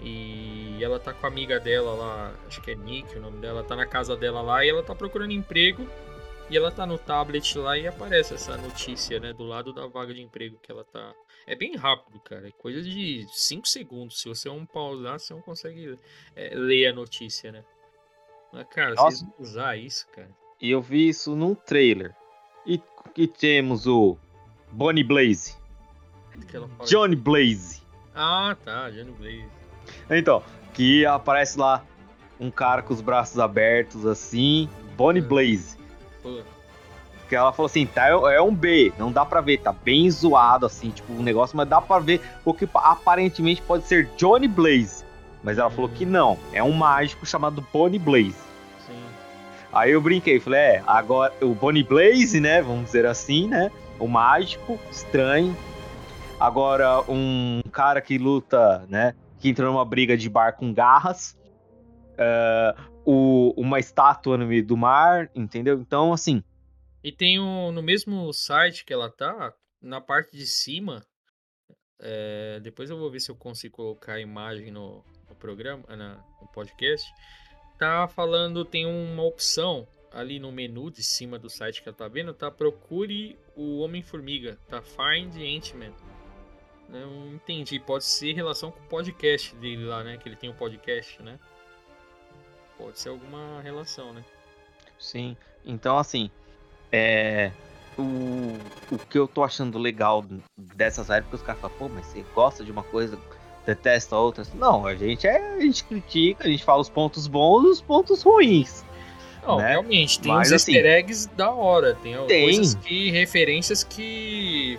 E ela tá com a amiga dela lá, acho que é Nick o nome dela, tá na casa dela lá e ela tá procurando emprego. E ela tá no tablet lá e aparece essa notícia, né, do lado da vaga de emprego que ela tá. É bem rápido, cara. É coisa de 5 segundos. Se você não pausar, você não consegue é, ler a notícia, né? Mas, cara, Nossa. vocês usar isso, cara. E eu vi isso num trailer. E, e temos o Bonnie Blaze. Johnny Blaze. Ah, tá, Johnny Blaze. Então, que aparece lá um cara com os braços abertos assim, Bonnie hum. Blaze. Pô. Que ela falou assim, tá, é um B, não dá pra ver, tá bem zoado assim, tipo, um negócio, mas dá pra ver o que aparentemente pode ser Johnny Blaze. Mas ela hum. falou que não, é um mágico chamado Bonnie Blaze. Aí eu brinquei, falei, é, agora o Bonnie Blaze, né, vamos dizer assim, né, o mágico, estranho. Agora um cara que luta, né, que entrou numa briga de bar com garras. Uh, o, uma estátua no meio do mar, entendeu? Então, assim. E tem um, no mesmo site que ela tá, na parte de cima. É, depois eu vou ver se eu consigo colocar a imagem no, no programa, na, no podcast. Tá falando, tem uma opção ali no menu de cima do site que ela tá vendo, tá? Procure o Homem-Formiga, tá? Find Ant-Man. Não entendi. Pode ser relação com o podcast dele lá, né? Que ele tem um podcast, né? Pode ser alguma relação, né? Sim. Então, assim, é. O, o que eu tô achando legal dessa série, porque os caras falam, pô, mas você gosta de uma coisa, detesta outras. Não, a gente é. A gente critica, a gente fala os pontos bons e os pontos ruins. Não, né? realmente, tem Mas, uns assim, easter eggs da hora. Tem, tem. coisas que. referências que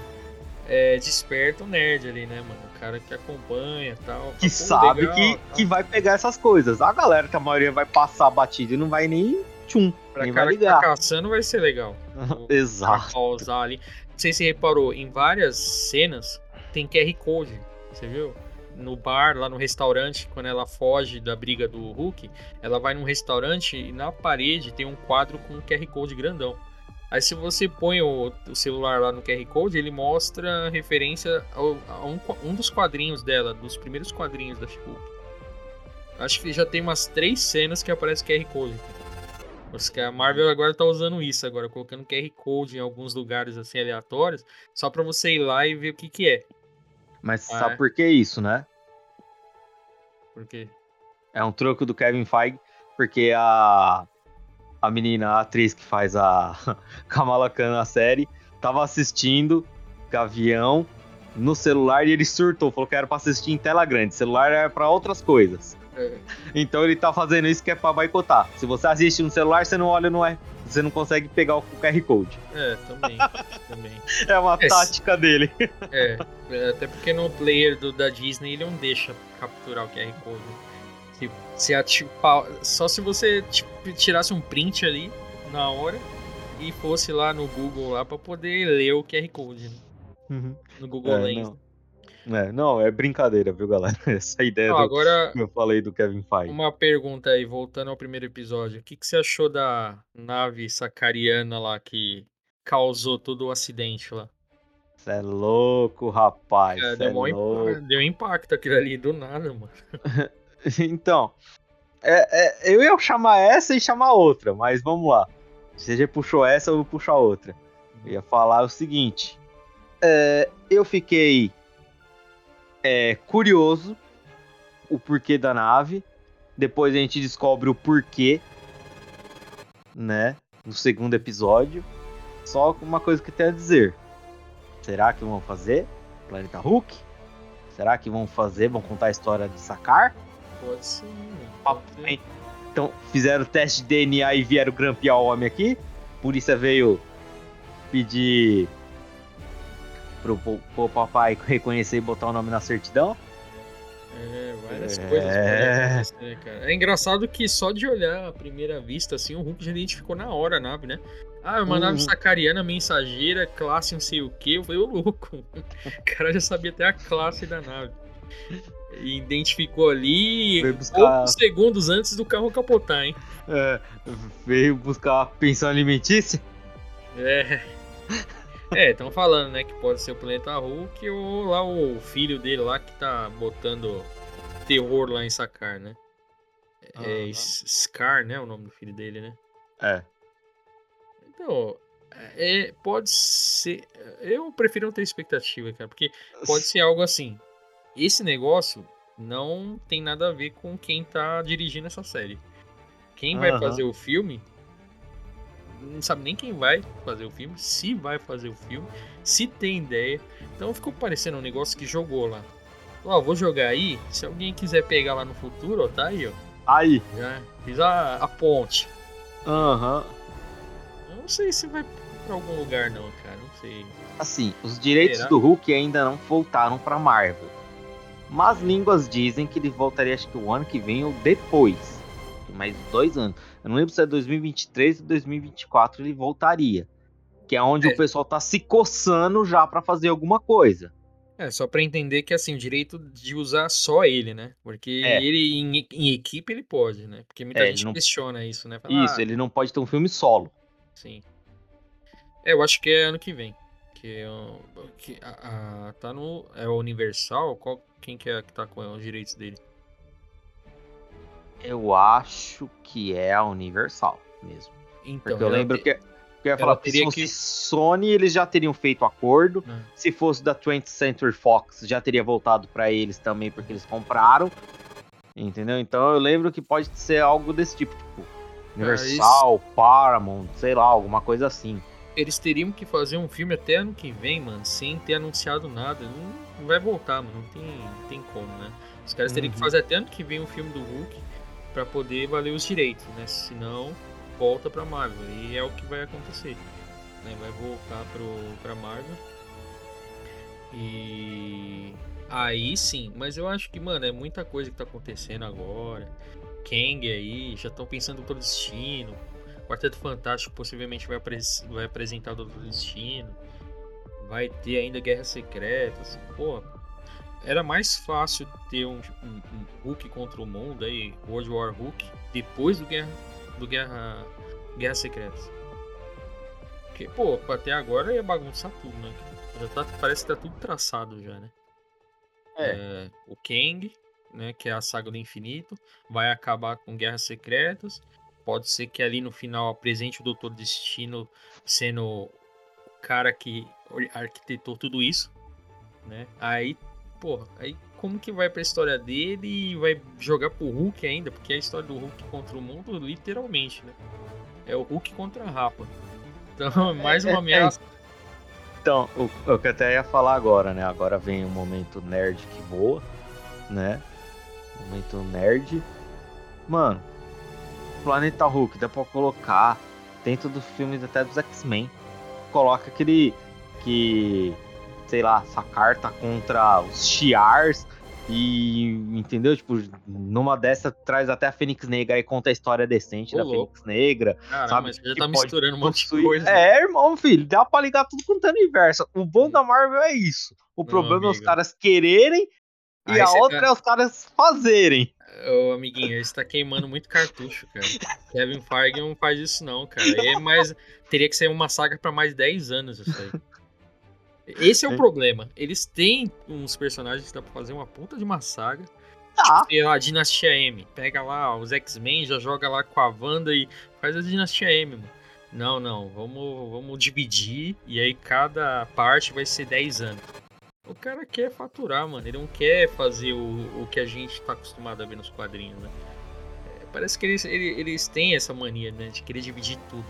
é, desperta o nerd ali, né, mano? O cara que acompanha e tal. Que sabe legal, que, que vai pegar essas coisas. A galera que a maioria vai passar batido e não vai nem tchum. Pra nem cara vai ligar. que tá caçando vai ser legal. Exato. Pausar ali. Não sei se reparou, em várias cenas tem QR Code. Você viu? No bar, lá no restaurante, quando ela foge da briga do Hulk, ela vai num restaurante e na parede tem um quadro com um QR Code grandão. Aí se você põe o, o, celular lá no QR Code, ele mostra referência ao, a um, um, dos quadrinhos dela, dos primeiros quadrinhos da She-Hulk. Acho que já tem umas três cenas que aparece QR Code. Porque que a Marvel agora tá usando isso agora, colocando QR Code em alguns lugares assim aleatórios, só para você ir lá e ver o que que é. Mas ah, sabe é? por que isso, né? Por quê? É um troco do Kevin Feige, porque a a menina, a atriz que faz a Kamala Khan na série, tava assistindo Gavião no celular e ele surtou, falou que era pra assistir em tela grande. Celular era pra outras coisas. É. Então ele tá fazendo isso que é pra boicotar. Se você assiste no celular, você não olha no R, você não consegue pegar o QR Code. É, também. também. É uma é, tática dele. É, até porque no player do, da Disney ele não deixa capturar o QR Code. Se, se só se você tipo, tirasse um print ali na hora e fosse lá no Google lá para poder ler o QR Code. Né? Uhum. No Google é, Lens. Não. É, não, é brincadeira, viu, galera? Essa ideia não, do, agora, que eu falei do Kevin Feige. Uma pergunta aí, voltando ao primeiro episódio. O que, que você achou da nave sacariana lá que causou todo o acidente lá? Você é louco, rapaz. É, deu, é louco. deu impacto aquilo ali do nada, mano. então, é, é, eu ia chamar essa e chamar outra, mas vamos lá. Se você puxou essa, eu vou puxar outra. Eu ia falar o seguinte. É, eu fiquei é, curioso o porquê da nave. Depois a gente descobre o porquê, né? No segundo episódio. Só uma coisa que tem a dizer. Será que vão fazer Planeta Hulk? Será que vão fazer, vão contar a história de Sakar? Pode ser. Então, fizeram o teste de DNA e vieram grampear o homem aqui. Por isso veio pedir pro, pro, papai reconhecer e botar o nome na certidão. É, várias é... coisas podem acontecer, cara. É engraçado que só de olhar à primeira vista, assim, o Hulk já identificou na hora a nave, né? Ah, é uma uhum. nave sacariana mensageira, classe não sei o que. Eu falei, ô louco. O cara já sabia até a classe da nave. E identificou ali buscar... poucos segundos antes do carro capotar, hein? É, veio buscar pensão alimentícia? É. É, estão falando, né, que pode ser o Planeta Hulk ou lá o filho dele lá que tá botando terror lá em Sakar, né? É uhum. Scar, né, o nome do filho dele, né? É. Então, é, pode ser... Eu prefiro não ter expectativa, cara, porque pode ser algo assim. Esse negócio não tem nada a ver com quem tá dirigindo essa série. Quem uhum. vai fazer o filme não sabe nem quem vai fazer o filme, se vai fazer o filme, se tem ideia. Então ficou parecendo um negócio que jogou lá. Ó, vou jogar aí, se alguém quiser pegar lá no futuro, ó, tá aí, ó. Aí. Já fiz a, a ponte. Aham. Uhum. Não sei se vai pra algum lugar não, cara, não sei. Assim, os direitos Será? do Hulk ainda não voltaram pra Marvel. Mas línguas dizem que ele voltaria acho que o ano que vem ou depois. Mais dois anos. Eu não lembro se é 2023 ou 2024 ele voltaria. Que é onde é. o pessoal tá se coçando já para fazer alguma coisa. É, só para entender que assim, o direito de usar só ele, né? Porque é. ele em, em, equipe ele pode, né? Porque muita é, gente não... questiona isso, né? Fala, isso, ah, ele não pode ter um filme solo. Sim. É, eu acho que é ano que vem. Que, que a, a, tá no. É o Universal? Qual, quem que é que tá com os direitos dele? Eu acho que é a Universal mesmo. Então, Porque eu lembro te... que, que eu ia falar que se fosse que... Sony, eles já teriam feito acordo. É. Se fosse da 20th Century Fox, já teria voltado para eles também, porque eles compraram. Entendeu? Então eu lembro que pode ser algo desse tipo, tipo Universal, é, Paramount, sei lá, alguma coisa assim. Eles teriam que fazer um filme até ano que vem, mano, sem ter anunciado nada. Não, não vai voltar, mano. Não tem, não tem como, né? Os caras teriam uhum. que fazer até ano que vem um filme do Hulk para poder valer os direitos, né? Senão volta para Marvel e é o que vai acontecer, né? Vai voltar pro para Marvel e aí sim, mas eu acho que mano é muita coisa que tá acontecendo agora. Kang aí, já estão pensando no destino. Quarteto Fantástico possivelmente vai, vai apresentar o Destino. Vai ter ainda Guerras Secretas. Pô, era mais fácil ter um, um, um, Hulk contra o mundo aí, World War Hulk, depois do Guerra, do Guerra, Guerra Secretas. Porque, pô, até agora ia bagunçar tudo, né? Já tá, parece que tá tudo traçado já, né? É. é. O Kang, né, que é a saga do infinito, vai acabar com Guerras Secretas. Pode ser que ali no final apresente o Doutor Destino sendo o cara que arquitetou tudo isso, né? Aí porra, aí como que vai pra história dele e vai jogar pro Hulk ainda? Porque é a história do Hulk contra o mundo, literalmente, né? É o Hulk contra a Rapa. Então, mais uma é, é, ameaça. Então, o, o que eu até ia falar agora, né? Agora vem o momento nerd que voa, né? Momento nerd. Mano, Planeta Hulk dá pra colocar dentro dos filmes até dos X-Men. Coloca aquele. que sei lá, essa carta contra os Shi'ars e entendeu? Tipo, numa dessa traz até a Fênix Negra e conta a história decente Ô, da louco. Fênix Negra. Caramba, sabe? mas já tá misturando um monte de coisa. É, irmão, filho, dá pra ligar tudo quanto é universo. O bom da Marvel é isso. O Não, problema amigo. é os caras quererem Aí e a outra tá... é os caras fazerem. Ô, amiguinho, você tá queimando muito cartucho, cara. Kevin Feige não faz isso não, cara. É mais... Teria que ser uma saga pra mais de 10 anos isso aí. Esse é o problema. Eles têm uns personagens que dá pra fazer uma puta de uma saga. Tá. Tipo, a Dinastia M. Pega lá os X-Men, já joga lá com a Wanda e faz a Dinastia M, mano. Não, não. Vamos, vamos dividir e aí cada parte vai ser 10 anos. O cara quer faturar, mano. Ele não quer fazer o, o que a gente tá acostumado a ver nos quadrinhos, né? É, parece que eles, eles, eles têm essa mania, né? De querer dividir tudo.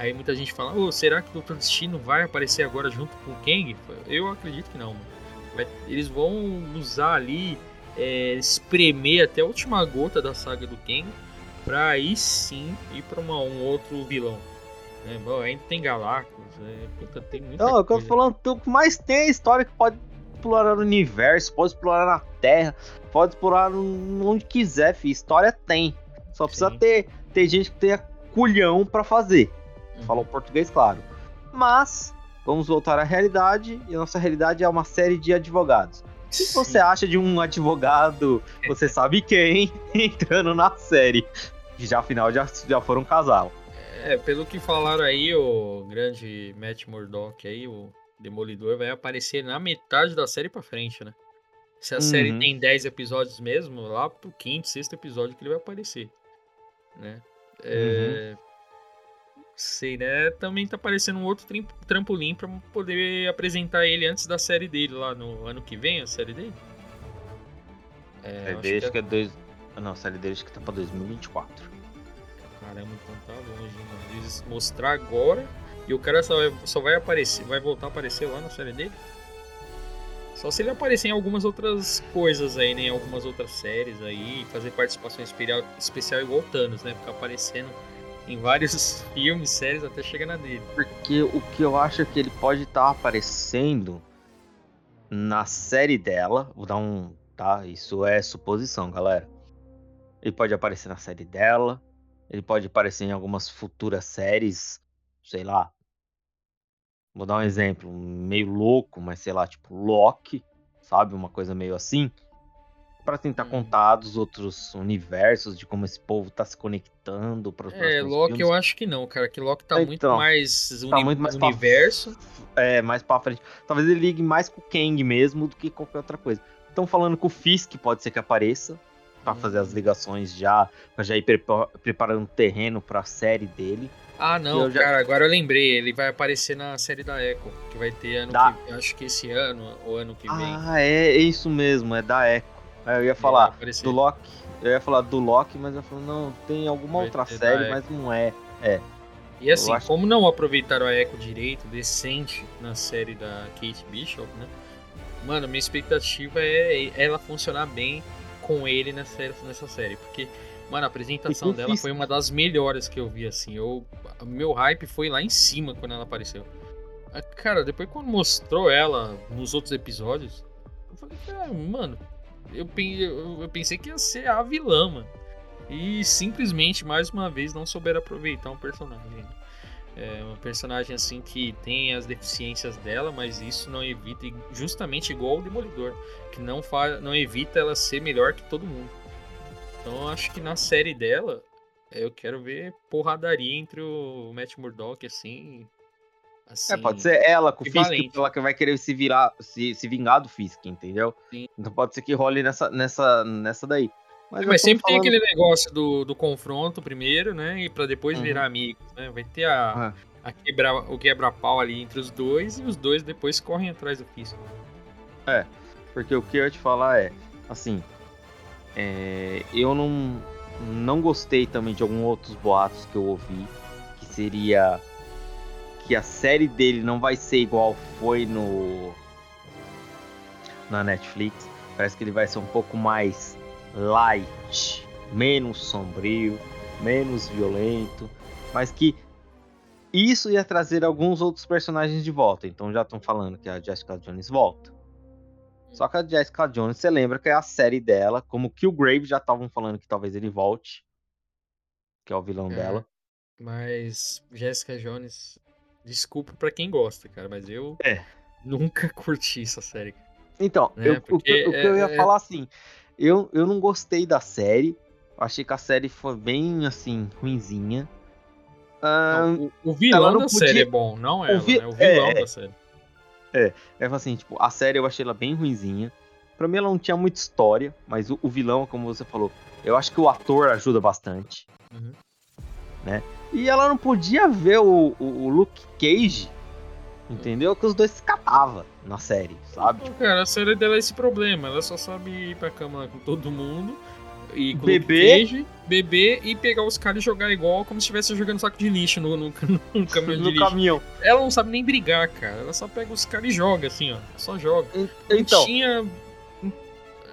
Aí muita gente fala, oh, será que o Doutor Destino vai aparecer agora junto com o Kang? Eu acredito que não, mano. eles vão usar ali, é, espremer até a última gota da saga do Kang, pra aí sim ir pra uma, um outro vilão. É, bom, ainda tem Galactus, é, puta, tem muita Não, coisa. eu tô falando, que mais tem a história que pode explorar o universo, pode explorar na Terra, pode explorar onde quiser, filho. História tem. Só precisa ter, ter gente que tenha culhão para fazer. Uhum. Falar o português, claro. Mas, vamos voltar à realidade, e a nossa realidade é uma série de advogados. O que você acha de um advogado, você sabe quem, entrando na série? Que já afinal já, já foram um casal. É, pelo que falaram aí, o grande Matt Murdock aí, o Demolidor, vai aparecer na metade da série pra frente, né? Se a uhum. série tem 10 episódios mesmo, lá pro quinto, sexto episódio que ele vai aparecer, né? É... Uhum. Sei, né? Também tá aparecendo um outro trampolim pra poder apresentar ele antes da série dele lá no ano que vem, a série dele. É, série dele acho que é, é dois... Não, a série dele acho que tá pra 2024. Caramba, então tá longe, mano. Eles mostrar agora e o cara só vai, só vai aparecer, vai voltar a aparecer lá na série dele? Só se ele aparecer em algumas outras coisas aí, né? Em algumas outras séries aí, fazer participação especial, especial igual o Thanos, né? Ficar aparecendo em vários filmes, séries, até chegar na dele. Porque o que eu acho é que ele pode estar tá aparecendo na série dela. Vou dar um. Tá? Isso é suposição, galera. Ele pode aparecer na série dela. Ele pode aparecer em algumas futuras séries. Sei lá. Vou dar um exemplo. Meio louco, mas sei lá, tipo Loki. Sabe? Uma coisa meio assim para tentar uhum. contar dos outros universos, de como esse povo tá se conectando para É, Loki filmes. eu acho que não, cara, que Loki tá então, muito mais tá uni muito mais universo. Pra, é, mais para frente. Talvez ele ligue mais com o Kang mesmo do que qualquer outra coisa. Estão falando que o Fisk pode ser que apareça para fazer as uhum. ligações já, para já ir preparando terreno para a série dele. Ah, não, já... cara, agora eu lembrei, ele vai aparecer na série da Echo, que vai ter ano da... que, acho que esse ano ou ano que vem. Ah, é, é isso mesmo, é da Echo. Eu ia falar do Loki, eu ia falar do Loki, mas eu falei, não, tem alguma Vai outra série, mas não é. É. E assim, acho... como não aproveitaram a Echo direito, decente, na série da Kate Bishop, né? Mano, minha expectativa é ela funcionar bem com ele nessa, nessa série. Porque, mano, a apresentação dela foi uma das melhores que eu vi, assim. Eu, meu hype foi lá em cima quando ela apareceu. Cara, depois quando mostrou ela nos outros episódios, eu falei, ah, mano, eu, eu, pensei que ia ser a vilã, mano. E simplesmente, mais uma vez, não souberam aproveitar um personagem. É um personagem assim que tem as deficiências dela, mas isso não evita, justamente igual o Demolidor, que não, faz, não evita ela ser melhor que todo mundo. Então eu acho que na série dela, eu quero ver porradaria entre o Matt Murdock, assim, Assim, é, pode ser ela com o Fisk, ela que vai querer se virar, se, se vingar do Fisk, entendeu? Sim. Então pode ser que role nessa, nessa, nessa daí. Mas, Mas sempre falando... tem aquele negócio do, do confronto primeiro, né? E pra depois uhum. virar amigos, né? Vai ter a, uhum. a quebra, o quebra-pau ali entre os dois e os dois depois correm atrás do Fisk. É, porque o que eu ia te falar é, assim, é, eu não, não gostei também de alguns outros boatos que eu ouvi, que seria que a série dele não vai ser igual foi no na Netflix. Parece que ele vai ser um pouco mais light, menos sombrio, menos violento, mas que isso ia trazer alguns outros personagens de volta. Então já estão falando que a Jessica Jones volta. Só que a Jessica Jones, você lembra que é a série dela, como Killgrave já estavam falando que talvez ele volte, que é o vilão é, dela. Mas Jessica Jones Desculpa para quem gosta, cara, mas eu é. nunca curti essa série. Então, né? eu, o, que, o, que eu ia é, é... falar assim, eu, eu não gostei da série. Achei que a série foi bem assim, ruinzinha. Não, o, o, vilão da podia... série é bom, não é? O, vi... né? o vilão é, da série. É, é assim, tipo, a série eu achei ela bem ruinzinha. Pra mim ela não tinha muita história, mas o, o vilão, como você falou, eu acho que o ator ajuda bastante. Uhum. Né? E ela não podia ver o, o, o Luke Cage, entendeu? Que os dois se catavam na série, sabe? Não, cara, a série dela é esse problema. Ela só sabe ir pra cama com todo mundo. E com beber, Cage, beber e pegar os caras e jogar igual como se estivesse jogando saco de lixo no, no, no caminhão de no lixo. caminhão. Ela não sabe nem brigar, cara. Ela só pega os caras e joga, assim, ó. Só joga. Então. Não tinha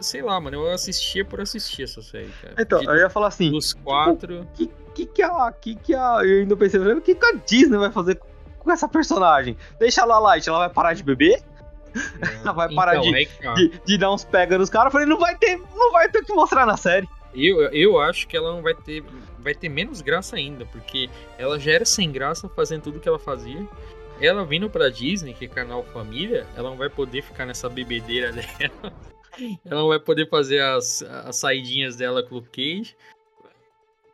sei lá, mano, eu assistia por assistir essa série, cara. Então, de, eu ia falar assim. Dos quatro. Tipo, que, que, que, a, que, que a. Eu ainda pensei, o que, que a Disney vai fazer com essa personagem? Deixa ela light, ela vai parar de beber? Ela vai parar Então, de, tá. de, de dar uns pega nos caras. Eu falei, não vai ter, não vai ter o que mostrar na série. Eu, eu acho que ela não vai ter. Vai ter menos graça ainda, porque ela já era sem graça fazendo tudo que ela fazia. Ela vindo pra Disney, que é canal família, ela não vai poder ficar nessa bebedeira dela. Ela não vai poder fazer as, as saidinhas dela com o Cage.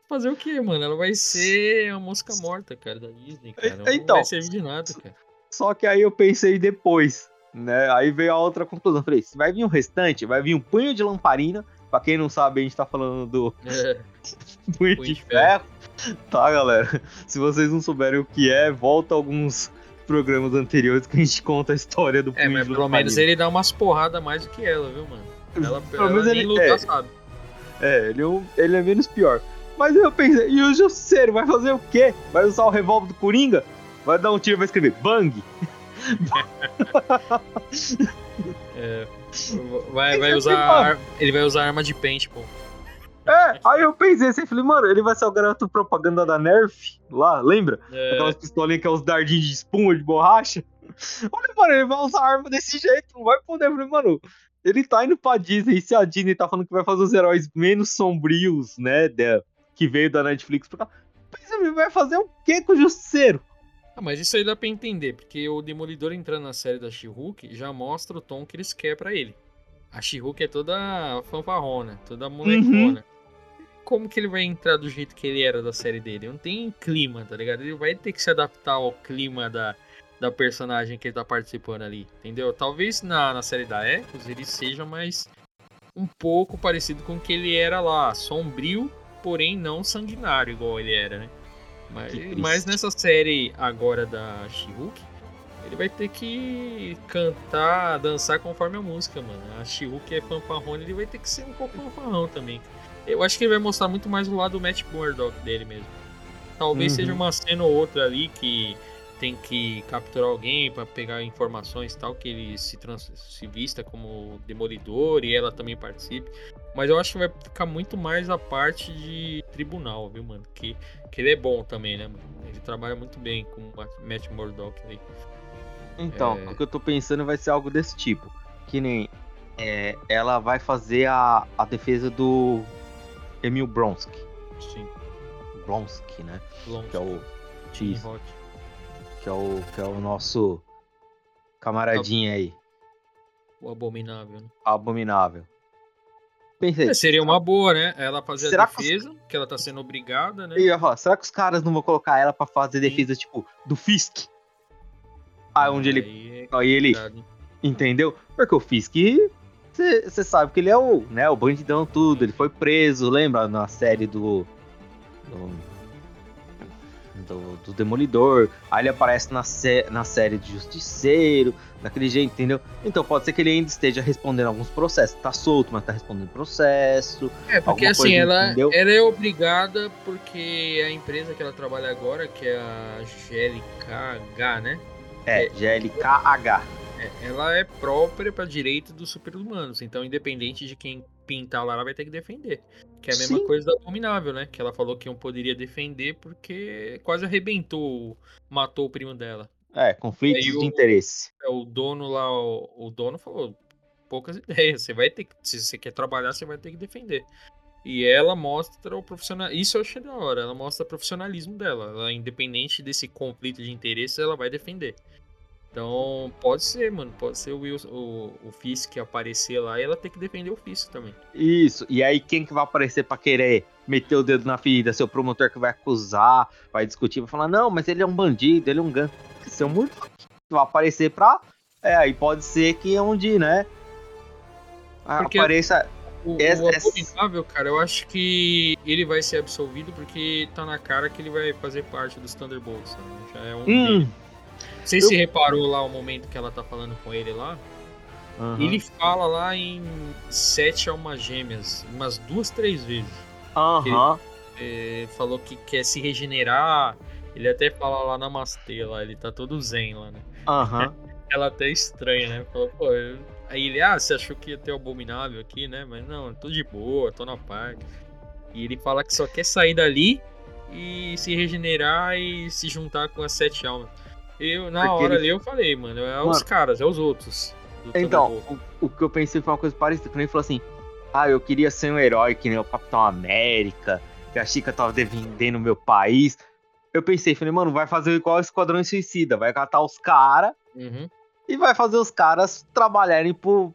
Fazer o quê, mano? Ela vai ser a mosca morta, cara, da Disney, cara. Não Então. vai servir de nada, cara. Só que aí eu pensei depois, né? Aí veio a outra conclusão. Eu Falei, vai vir um restante, vai vir um punho de lamparina. Pra quem não sabe, a gente tá falando do É, punho, Punho de ferro. Tá, galera? Se vocês não souberem o que é, volta alguns programas anteriores que a gente conta a história do é mas pelo menos ele dá umas porradas mais do que ela, viu, mano? Ela, Pelo menos ele- lutar, é. sabe? É, ele é, um- ele é menos pior. Mas eu pensei, e o Justiceiro vai fazer o quê? Vai usar o revólver do Coringa? Vai dar um tiro e vai escrever Bang? É, vai, vai Isso usar. ar- Ele vai usar arma de pente, pô. É, aí eu pensei assim, falei, mano, ele vai ser o garoto propaganda da Nerf lá, lembra? É, Aquelas pistolinhas que é os dardinhos de espuma, de borracha. Olha, mano, ele vai usar arma desse jeito, não vai poder. Eu falei, mano, ele tá indo pra Disney, e se a Disney tá falando que vai fazer os heróis menos sombrios, né, da- que veio da Netflix pra cá, pensa, ele vai fazer o quê com o Justiceiro? Ah, mas isso aí dá pra entender, porque o Demolidor entrando na série da She-Hulk já mostra o tom que eles querem pra ele. A She-Hulk é toda fanfarrona, toda molecona. Como que ele vai entrar do jeito que ele era da série dele? Não tem clima, tá ligado? Ele vai ter que se adaptar ao clima da, da personagem que ele tá participando ali, entendeu? Talvez na, na série da Echoes ele seja mais um pouco parecido com o que ele era lá, sombrio, porém não sanguinário igual ele era, né? Mas, mas nessa série agora da She-Hulk, ele vai ter que cantar, dançar conforme a música, mano. A She-Hulk é fanfarrona, ele vai ter que ser um pouco fanfarrão também. Eu acho que ele vai mostrar muito mais o lado Matt Murdock dele mesmo. Talvez Uhum. seja uma cena ou outra ali que tem que capturar alguém pra pegar informações e tal, que ele se, trans- se vista como demolidor e ela também participe. Mas eu acho que vai ficar muito mais a parte de tribunal, viu, mano? Que, que ele é bom também, né, mano? Ele trabalha muito bem com o Matt Murdock ali. Então, É. o que eu tô pensando vai ser algo desse tipo. Que nem é, ela vai fazer a, a defesa do Emil Bronsky. Sim, Bronsky, né? longe. Que é o. Hot. que é o, que é o nosso camaradinha aí. O abominável, né? Abominável. Pensei. É, seria uma boa, né? Ela fazer Será a que os- defesa, que ela tá sendo obrigada, né? Eu ia será que os caras não vão colocar ela pra fazer defesa, tipo, do Fisk? Ah, onde ele. Aí é Aí ele. Entendeu? Porque o Fisk. Você sabe que ele é o, né, o bandidão tudo. Ele foi preso, lembra? Na série do. Do, do, do Demolidor. Aí ele aparece na, sé- na série de Justiceiro. Daquele jeito, entendeu? Então pode ser que ele ainda esteja respondendo alguns processos. Tá solto, mas tá respondendo processo. É, porque assim, coisa, ela, entendeu? ela é obrigada porque a empresa que ela trabalha agora, que é a GLKH, né? É, GLKH. É, ela é própria para direito dos super-humanos. Então, independente de quem pintar lá, ela vai ter que defender. Que é a mesma Sim. coisa da Abominável, né? Que ela falou que não poderia defender porque quase arrebentou, matou o primo dela. É, conflitos Aí de o- interesse. É, O dono lá, o, o dono falou, poucas ideias, você vai ter que, se você quer trabalhar, você vai ter que defender. E ela mostra o profissional, isso eu achei da hora, ela mostra o profissionalismo dela, ela independente desse conflito de interesses, ela vai defender. Então, pode ser, mano, pode ser o, Wilson, o, o Fisk aparecer lá e ela ter que defender o Fisk também. Isso. E aí, quem que vai aparecer pra querer meter o dedo na ferida? Seu promotor que vai acusar, vai discutir, vai falar, não, mas ele é um bandido, ele é um gangue. Seu Murdock vai aparecer pra. É, aí pode ser que é onde, né? Porque- Apareça. O, Essa- o Abominável, cara, eu acho que ele vai ser absolvido porque tá na cara que ele vai fazer parte dos Thunderbolts, sabe? Já é um. Hum. Você Eu- se reparou lá o momento que ela tá falando com ele lá? aham, Ele fala lá em sete almas gêmeas, umas duas, três vezes. Aham. É, falou que quer se regenerar. Ele até fala lá Namastê lá, ele tá todo zen lá, né? Aham. Ela até estranha, né? Falou, pô, eu- aí ele, ah, você achou que ia ter o abominável aqui, né? Mas não, eu tô de boa, tô na paz. E ele fala que só quer sair dali e se regenerar e se juntar com as sete almas. Eu, na Porque hora ele- ali, eu falei, mano, é os Mano. caras, é os outros. Então, o, o, que eu pensei foi uma coisa parecida. Quando ele falou assim: Ah, eu queria ser um herói que nem o Capitão América, que a Chica tava defendendo o meu país. Eu pensei, falei, mano, vai fazer igual o Esquadrão Suicida, vai catar os caras uhum. e vai fazer os caras trabalharem pro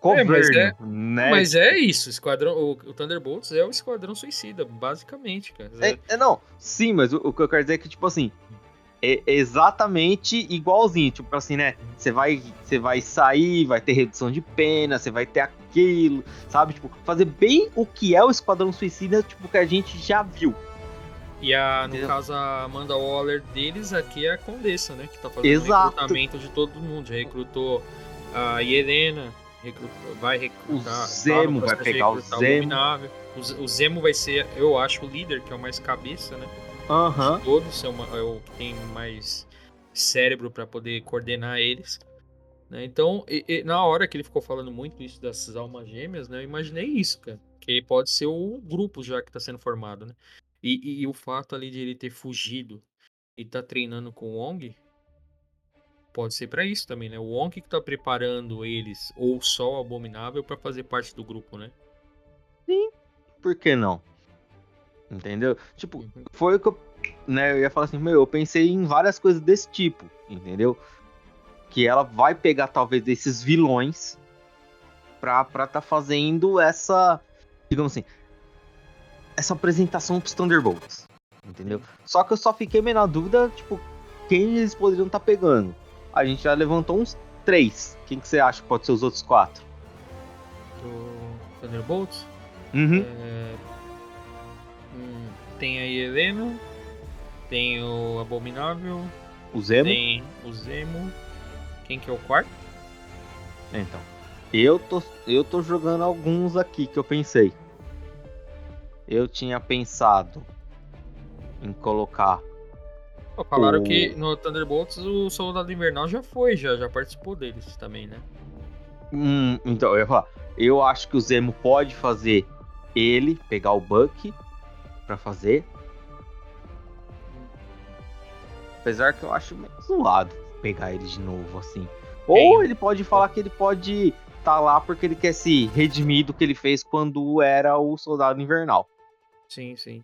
governo, é, mas é, né? Mas é isso, esquadrão, o, o, Thunderbolts é o Esquadrão Suicida, basicamente, cara. É, é não, sim, mas o, o, que eu quero dizer é que, tipo assim, é exatamente igualzinho, tipo assim, né? Você vai, você vai sair, vai ter redução de pena, você vai ter aquilo, sabe? Tipo, fazer bem o que é o Esquadrão Suicida, tipo, que a gente já viu. E a, no Entendeu? caso, a Amanda Waller deles aqui é a Condessa, né? Que tá fazendo Exato. recrutamento de todo mundo. Já recrutou a Helena, recrutou, vai recrutar. O Zemo, tá vai pegar o Zemo. O, o Zemo vai ser, eu acho, o líder, que é o mais cabeça, né? Uhum. Todos, é, uma, é o que tem mais cérebro para poder coordenar eles. Né? Então, e, e, na hora que ele ficou falando muito isso das almas gêmeas, né? Eu imaginei isso, cara. Que pode ser o grupo já que está sendo formado, né? E, e, e, o fato ali de ele ter fugido e tá treinando com o Wong pode ser para isso também, né? O Wong que tá preparando eles ou só o Abominável para fazer parte do grupo, né? Sim, por que não? Entendeu? Tipo, uhum. foi o que eu. Né, eu ia falar assim, meu, eu pensei em várias coisas desse tipo, entendeu? Que ela vai pegar talvez desses vilões pra, pra tá fazendo essa. Digamos assim. Essa apresentação pros Thunderbolts. Entendeu? Só que eu só fiquei meio na dúvida, tipo, quem eles poderiam estar tá pegando. A gente já levantou uns três. Quem que você acha que pode ser os outros quatro? Do Thunderbolts? Uhum. É tem a Helena, tem o Abominável, o Zemo, tem o Zemo. Quem que é o quarto? Então, eu tô, eu tô jogando alguns aqui que eu pensei. Eu tinha pensado em colocar. Oh, falaram o... que no Thunderbolts o Soldado Invernal já foi, já, já participou deles também, né? Hum, então, eu ia falar. Eu acho que o Zemo pode fazer ele pegar o Buck para fazer. Apesar que eu acho meio zoado pegar ele de novo assim. Ou ele pode falar que ele pode estar tá lá porque ele quer se redimir do que ele fez quando era o Soldado Invernal. Sim, sim.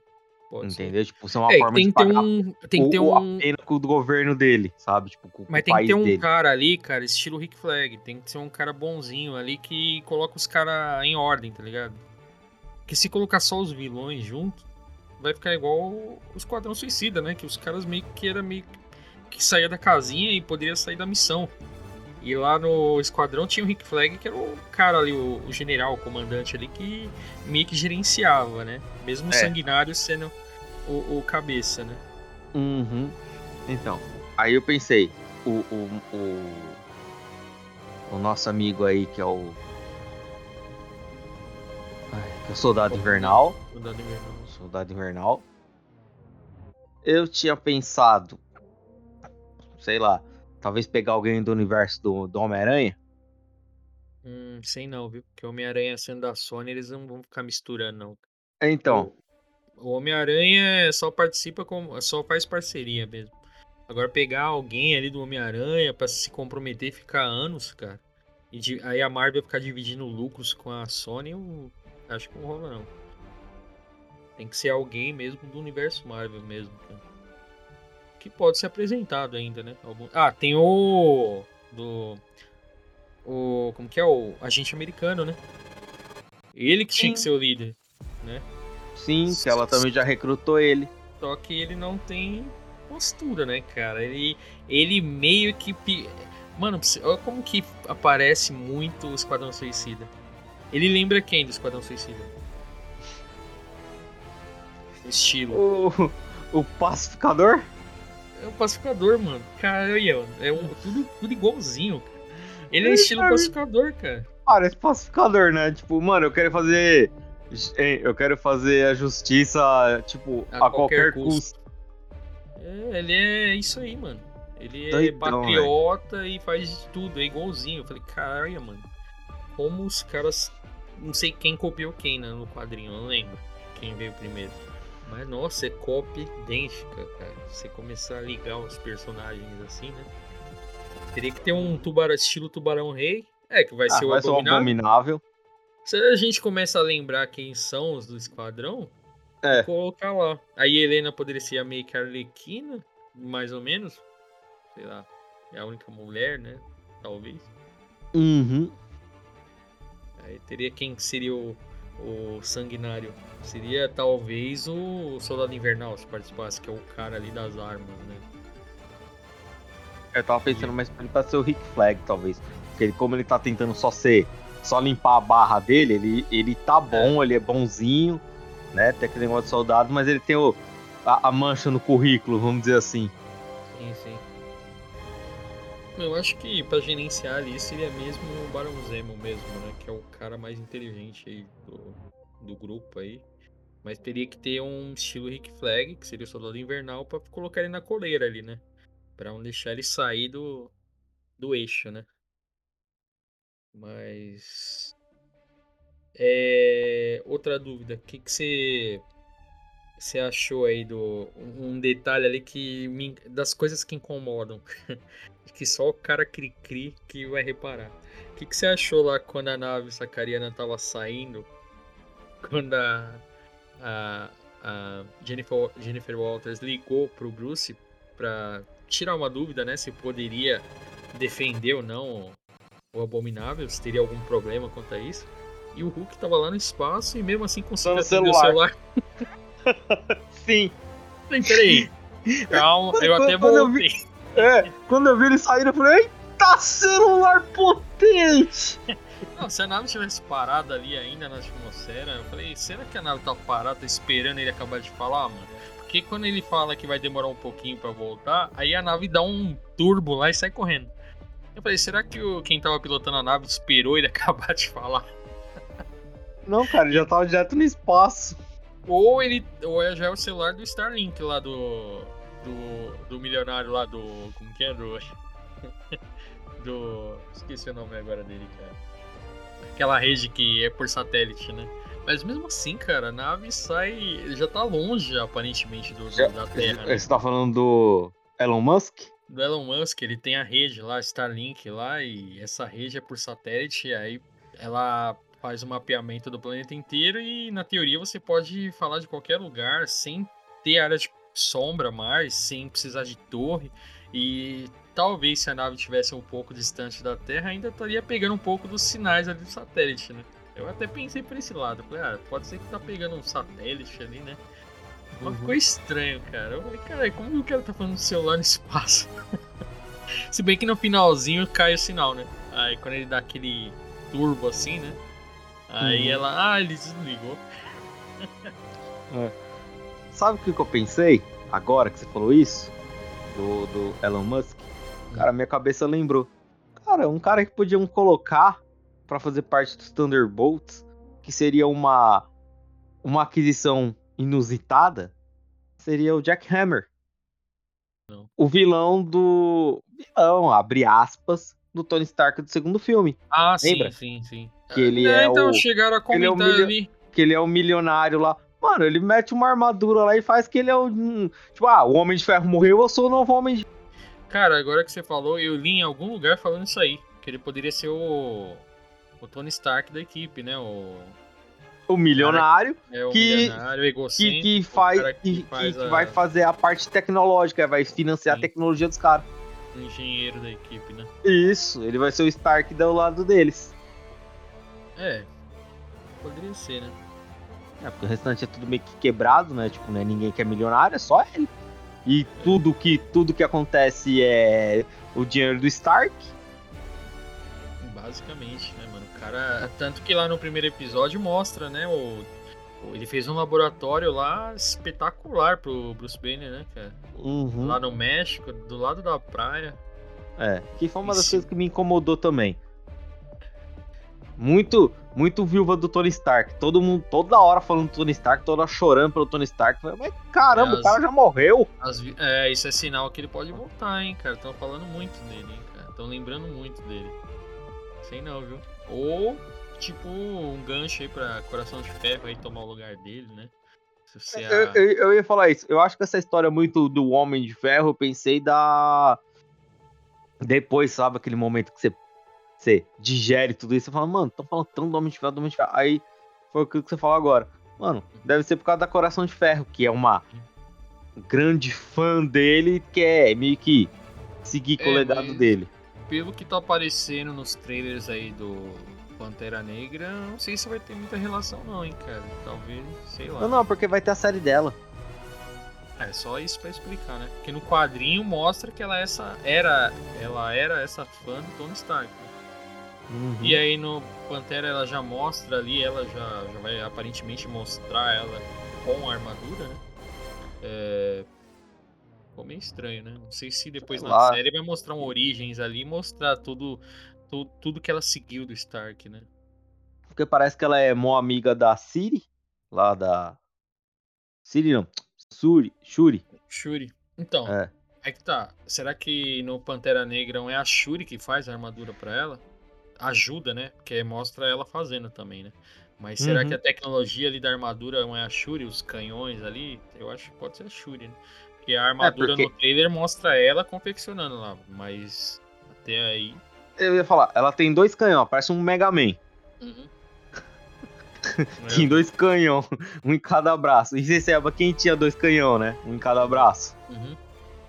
Pode Entendeu? Ser. Tipo, isso é uma é, forma tem de pagar um, tem que ter um... a pena do governo dele, sabe? Tipo, com, Mas com tem que ter um dele. cara ali, cara, estilo Rick Flag. Tem que ser um cara bonzinho ali que coloca os caras em ordem, tá ligado? Porque se colocar só os vilões junto, vai ficar igual o Esquadrão Suicida, né? Que os caras meio que era meio que saía da casinha e poderia sair da missão. E lá no Esquadrão tinha o Rick Flag, que era o cara ali, o, o general, o comandante ali, que meio que gerenciava, né? Mesmo é. sanguinário sendo o, o, cabeça, né? Uhum. Então, aí eu pensei, o, o, o, o nosso amigo aí, que é o. Ai, que é o Soldado Invernal. Soldado Invernal. Soldado Invernal. Eu tinha pensado, sei lá, talvez pegar alguém do universo do, do Homem-Aranha. Hum, sei não, viu? Porque Homem-Aranha sendo da Sony, eles não vão ficar misturando, não. Então. O, Homem-Aranha só participa com. só faz parceria mesmo. Agora pegar alguém ali do Homem-Aranha para se comprometer e ficar anos, cara. E de, aí a Marvel ficar dividindo lucros com a Sony, eu acho que não rola não. Tem que ser alguém mesmo do universo Marvel mesmo. Cara. Que pode ser apresentado ainda, né? Algum... Ah, tem o. Do. O. Como que é? O agente americano, né? Ele que Sim. tinha que ser o líder, né? Sim, que ela também já recrutou ele. Só que ele não tem postura, né, cara? Ele, ele meio que. Mano, olha como que aparece muito o Esquadrão Suicida. Ele lembra quem do Esquadrão Suicida? Estilo. O, o pacificador? É o pacificador, mano. Cara, é um, tudo, tudo igualzinho. Ele é estilo pacificador, cara. Parece pacificador, né? Tipo, mano, eu quero fazer. Eu quero fazer a justiça, tipo, a, a qualquer, qualquer custo. custo. É, ele é isso aí, mano. Ele é Doidão, patriota véio. e faz tudo, é igualzinho. Eu falei, caralho, mano. Como os caras. Não sei quem copiou quem né, no quadrinho, não lembro quem veio primeiro. Mas nossa, é cópia idêntica, cara. Você começar a ligar os personagens assim, né? Teria que ter um tubarão, estilo tubarão rei. É, que vai Ah, ser o vai ser o abominável. abominável. Se a gente começa a lembrar quem são os do esquadrão, É. colocar lá. Aí Helena poderia ser a meio que Arlequina, mais ou menos. Sei lá. É a única mulher, né? Talvez. Uhum. Aí teria quem seria o, o sanguinário. Seria talvez o Soldado Invernal, se participasse, que é o cara ali das armas, né? Eu tava pensando mais pra ele pra ser o Rick Flag, talvez. Porque ele, como ele tá tentando só ser. Só limpar a barra dele, ele, ele tá bom, ele é bonzinho, né? Tem aquele negócio de soldado, mas ele tem o, a, a mancha no currículo, vamos dizer assim. Sim, sim. Eu acho que pra gerenciar ali seria mesmo o Barão Zemo mesmo, né? Que é o cara mais inteligente aí do, do grupo aí. Mas teria que ter um estilo Rick Flag, que seria o Soldado Invernal, pra colocar ele na coleira ali, né? Pra não deixar ele sair do, do eixo, né? Mas. É, outra dúvida, o que que você você achou aí do um detalhe ali que me- das coisas que incomodam, que só o cara cri-cri que vai reparar. O que que você achou lá quando a nave sacariana tava saindo, quando a, a, a Jennifer, Jennifer Walters ligou pro Bruce pra tirar uma dúvida, né, se poderia defender ou não o Abominável, se teria algum problema quanto a isso. E o Hulk tava lá no espaço e mesmo assim conseguiu atender o celular. Sim. Peraí. Calma, eu até Quando eu voltei. É, quando eu vi ele sair, eu falei, eita celular potente! Não, se a nave tivesse parada ali ainda na atmosfera, eu falei, será que a nave tá parada, esperando ele acabar de falar, mano? Porque quando ele fala que vai demorar um pouquinho pra voltar, aí a nave dá um turbo lá e sai correndo. Eu falei, será que o, quem tava pilotando a nave esperou ele acabar de falar? Não, cara, ele já tava direto no espaço. Ou ele. Ou é já é o celular do Starlink lá do. Do, do milionário lá do. Como que é? Do. do. Esqueci o nome agora dele, cara. Aquela rede que é por satélite, né? Mas mesmo assim, cara, a nave sai. Já tá longe, aparentemente, do, Já- da Terra. né? Você tá falando do Elon Musk? Do Elon Musk, ele tem a rede lá, Starlink lá, e essa rede é por satélite, e aí ela faz o mapeamento do planeta inteiro e na teoria você pode falar de qualquer lugar sem ter área de sombra mais, sem precisar de torre. E talvez se a nave estivesse um pouco distante da Terra, ainda estaria pegando um pouco dos sinais ali do satélite, né? Eu até pensei por esse lado, falei, ah, pode ser que tá pegando um satélite ali, né? Mas Uhum. ficou estranho, cara. Eu falei, cara, como que o cara tá falando do celular no espaço? Se bem que no finalzinho cai o sinal, né? Aí quando ele dá aquele turbo assim, né? Aí Uhum. ela, ah, ele desligou. Sabe o que, que eu pensei agora que você falou isso? Do, do Elon Musk? Cara, minha cabeça lembrou. Cara, um cara que podiam colocar pra fazer parte dos Thunderbolts, que seria uma uma aquisição inusitada, seria o Jack Hammer. Não. O vilão do vilão, abre aspas, do Tony Stark do segundo filme, Ah, Lembra? sim, sim, sim. Que ele é então o- chegaram a ele é o comentar ali. que ele é um milionário lá. Mano, ele mete uma armadura lá e faz que ele é um. Tipo, ah, o Homem de Ferro morreu, eu sou o novo Homem de Cara, agora que você falou, eu li em algum lugar falando isso aí. Que ele poderia ser o. O Tony Stark da equipe, né? O. O milionário É o Que- milionário, que, egocêntrico, que o faz. Que, que- faz que a- vai fazer a parte tecnológica, vai financiar Sim. a tecnologia dos caras. o engenheiro da equipe, né? Isso, ele vai ser o Stark do lado deles. É. Poderia ser, né? É, porque o restante é tudo meio que quebrado, né? Tipo, não é ninguém que é milionário, é só ele. E tudo que, tudo que acontece é o dinheiro do Stark. Basicamente, né, mano? O cara. Tanto que lá no primeiro episódio mostra, né? O, ele fez um laboratório lá espetacular pro Bruce Banner, né, cara? Uhum. Lá no México, do lado da praia. É, que foi uma das Isso. coisas que me incomodou também. Muito, muito viúva do Tony Stark. Todo mundo, toda hora falando do Tony Stark, toda hora chorando pelo Tony Stark. Mas caramba, É, o cara já morreu. As é, isso é sinal que ele pode voltar, hein, cara. Estão falando muito dele, hein, cara. Estão lembrando muito dele. Sei não, viu? Ou, tipo, um gancho aí pra Coração de Ferro aí tomar o lugar dele, né? Se você Eu, a- eu- eu ia falar isso. Eu acho que essa história muito do Homem de Ferro, eu pensei da. Depois, sabe, aquele momento que você, você digere tudo isso, você fala, mano, estão falando tanto do Homem de Ferro, do Homem de Ferro. Aí foi aquilo que você falou agora. Mano, deve ser por causa da Coração de Ferro, que é uma grande fã dele, que é meio que seguir com é, o legado dele. Pelo que tá aparecendo nos trailers aí do Pantera Negra, não sei se vai ter muita relação não, hein, cara. Talvez, sei lá. Não, não, porque vai ter a série dela. É só isso para explicar, né? Porque no quadrinho mostra que ela é essa era, ela era essa fã do Tony Stark. Uhum. E aí no Pantera ela já mostra ali, ela já, já vai aparentemente mostrar ela com a armadura, né? É... Ficou meio estranho, né? Não sei se depois sei na lá. série vai mostrar um origens ali, mostrar tudo, tudo, tudo que ela seguiu do Stark, né? Porque parece que ela é mó amiga da Siri, lá da. Siri não, Suri, Shuri. Shuri. Então, é. é que tá. Será que no Pantera Negra não é a Shuri que faz a armadura para ela? Ajuda, né? Porque mostra ela fazendo também, né? Mas será uhum. que a tecnologia ali da armadura não é a Shuri, os canhões ali? Eu acho que pode ser a Shuri, né? Porque a armadura é porque... no trailer mostra ela confeccionando lá, mas até aí. Eu ia falar, ela tem dois canhões, parece um Mega Man. Uhum. Tem dois canhão, um em cada braço. E você sabe quem tinha dois canhão, né? Um em cada braço. Uhum.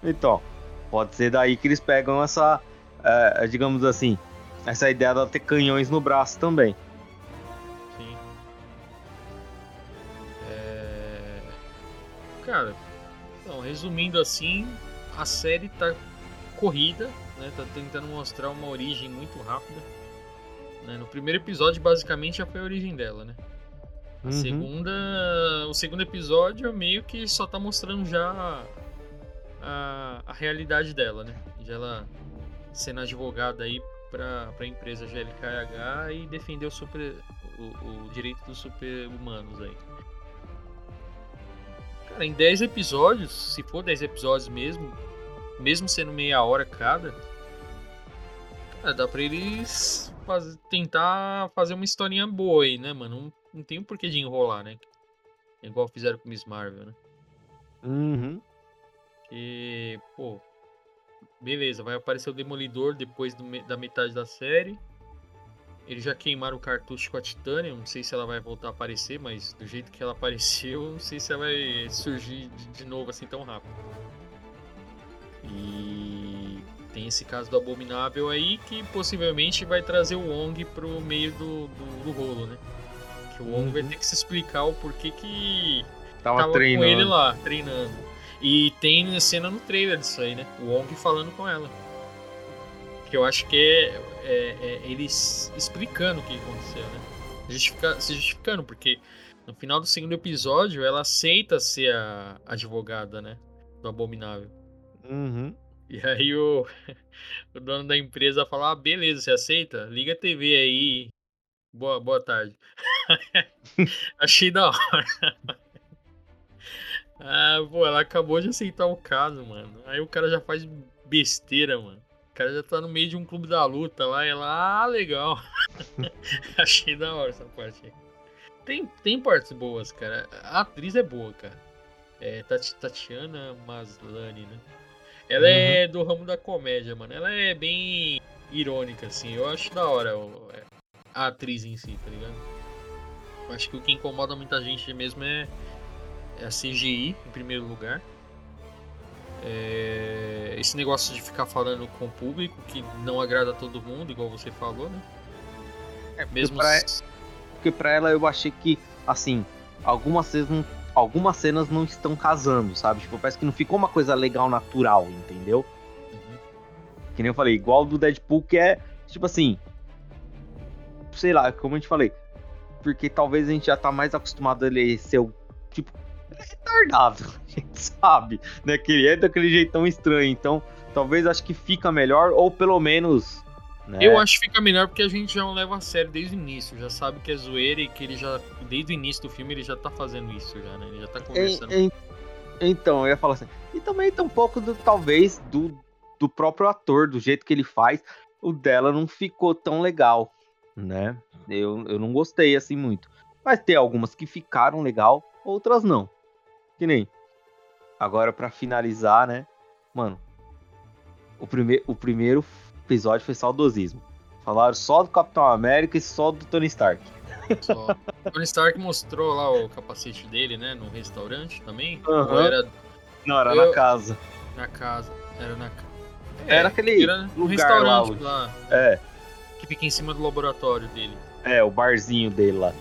Então, pode ser daí que eles pegam essa, é, digamos assim, essa ideia de ter canhões no braço também. Sim. É... Cara, então, resumindo assim, a série tá corrida, né? Tá tentando mostrar uma origem muito rápida né? No primeiro episódio, basicamente, já foi a origem dela, né? A uhum. segunda. O segundo episódio meio que só tá mostrando já a, a realidade dela, né? Já ela sendo advogada aí pra, pra empresa GLKH e defender o, super, o, o direito dos super-humanos aí. Cara, em 10 episódios, se for 10 episódios mesmo, mesmo sendo meia hora cada, cara, dá pra eles faz, tentar fazer uma historinha boa aí, né, mano? Não, não tem um porquê de enrolar, né? Igual fizeram com Miss Marvel, né? Uhum. E, pô, beleza, vai aparecer o Demolidor depois do, da metade da série. Eles já queimaram o cartucho com a Titânia, não sei se ela vai voltar a aparecer, mas do jeito que ela apareceu, não sei se ela vai surgir de novo assim tão rápido. E tem esse caso do Abominável aí que possivelmente vai trazer o Wong pro meio do, do, do rolo, né? Que o Wong uhum. vai ter que se explicar o porquê que tava, tava com ele lá, treinando. E tem cena no trailer disso aí, né? O Wong falando com ela. Que eu acho que é, é, é eles explicando o que aconteceu, né? Justifica, se justificando, porque no final do segundo episódio ela aceita ser a advogada, né? Do Abominável. Uhum. E aí o, o dono da empresa fala, ah, beleza, você aceita? Liga a TV aí. Boa, boa tarde. Achei da hora. Ah, pô, ela acabou de aceitar o caso, mano. Aí o cara já faz besteira, mano. O cara já tá no meio de um clube da luta lá e ela, ah, legal. Achei da hora essa parte aí. Tem, tem partes boas, cara. A atriz é boa, cara. É Tatiana Maslany, né? Ela é uhum. é do ramo da comédia, mano. Ela é bem irônica, assim. Eu acho da hora é, a atriz em si, tá ligado? Acho que o que incomoda muita gente mesmo é a CGI, em primeiro lugar. É... Esse negócio de ficar falando com o público que não agrada a todo mundo, igual você falou, né? É, mesmo porque pra, porque pra ela eu achei que, assim, algumas vezes não algumas cenas não estão casando, sabe? Tipo, parece que não ficou uma coisa legal, natural, entendeu? Uhum. Que nem eu falei, igual do Deadpool, que é, tipo assim. Sei lá, como eu te falei. Porque talvez a gente já tá mais acostumado a ele ser o. Tipo, retardado, a gente sabe, né? Que ele é daquele jeitão estranho. Então, talvez acho que fica melhor, ou pelo menos né? Eu acho que fica melhor porque a gente já não leva a sério desde o início, já sabe que é zoeira e que ele já, desde o início do filme, ele já tá fazendo isso já, né? Ele já tá conversando. Então, eu ia falar assim, e também tá um pouco, do, talvez, do, do próprio ator, do jeito que ele faz, o dela não ficou tão legal, né? Eu, eu não gostei, assim, muito. Mas tem algumas que ficaram legal, outras não. Que nem. Agora, para finalizar, né? Mano, o, prime o primeiro episódio foi saudosismo. Falaram só do Capitão América e só do Tony Stark. Só. Tony Stark mostrou lá o capacete dele, né? No restaurante também. Ou era Não, era Eu- na casa. na casa? Era na casa. Era aquele Era no lugar restaurante lá. lá, É, que fica em cima do laboratório dele. é, o barzinho dele lá.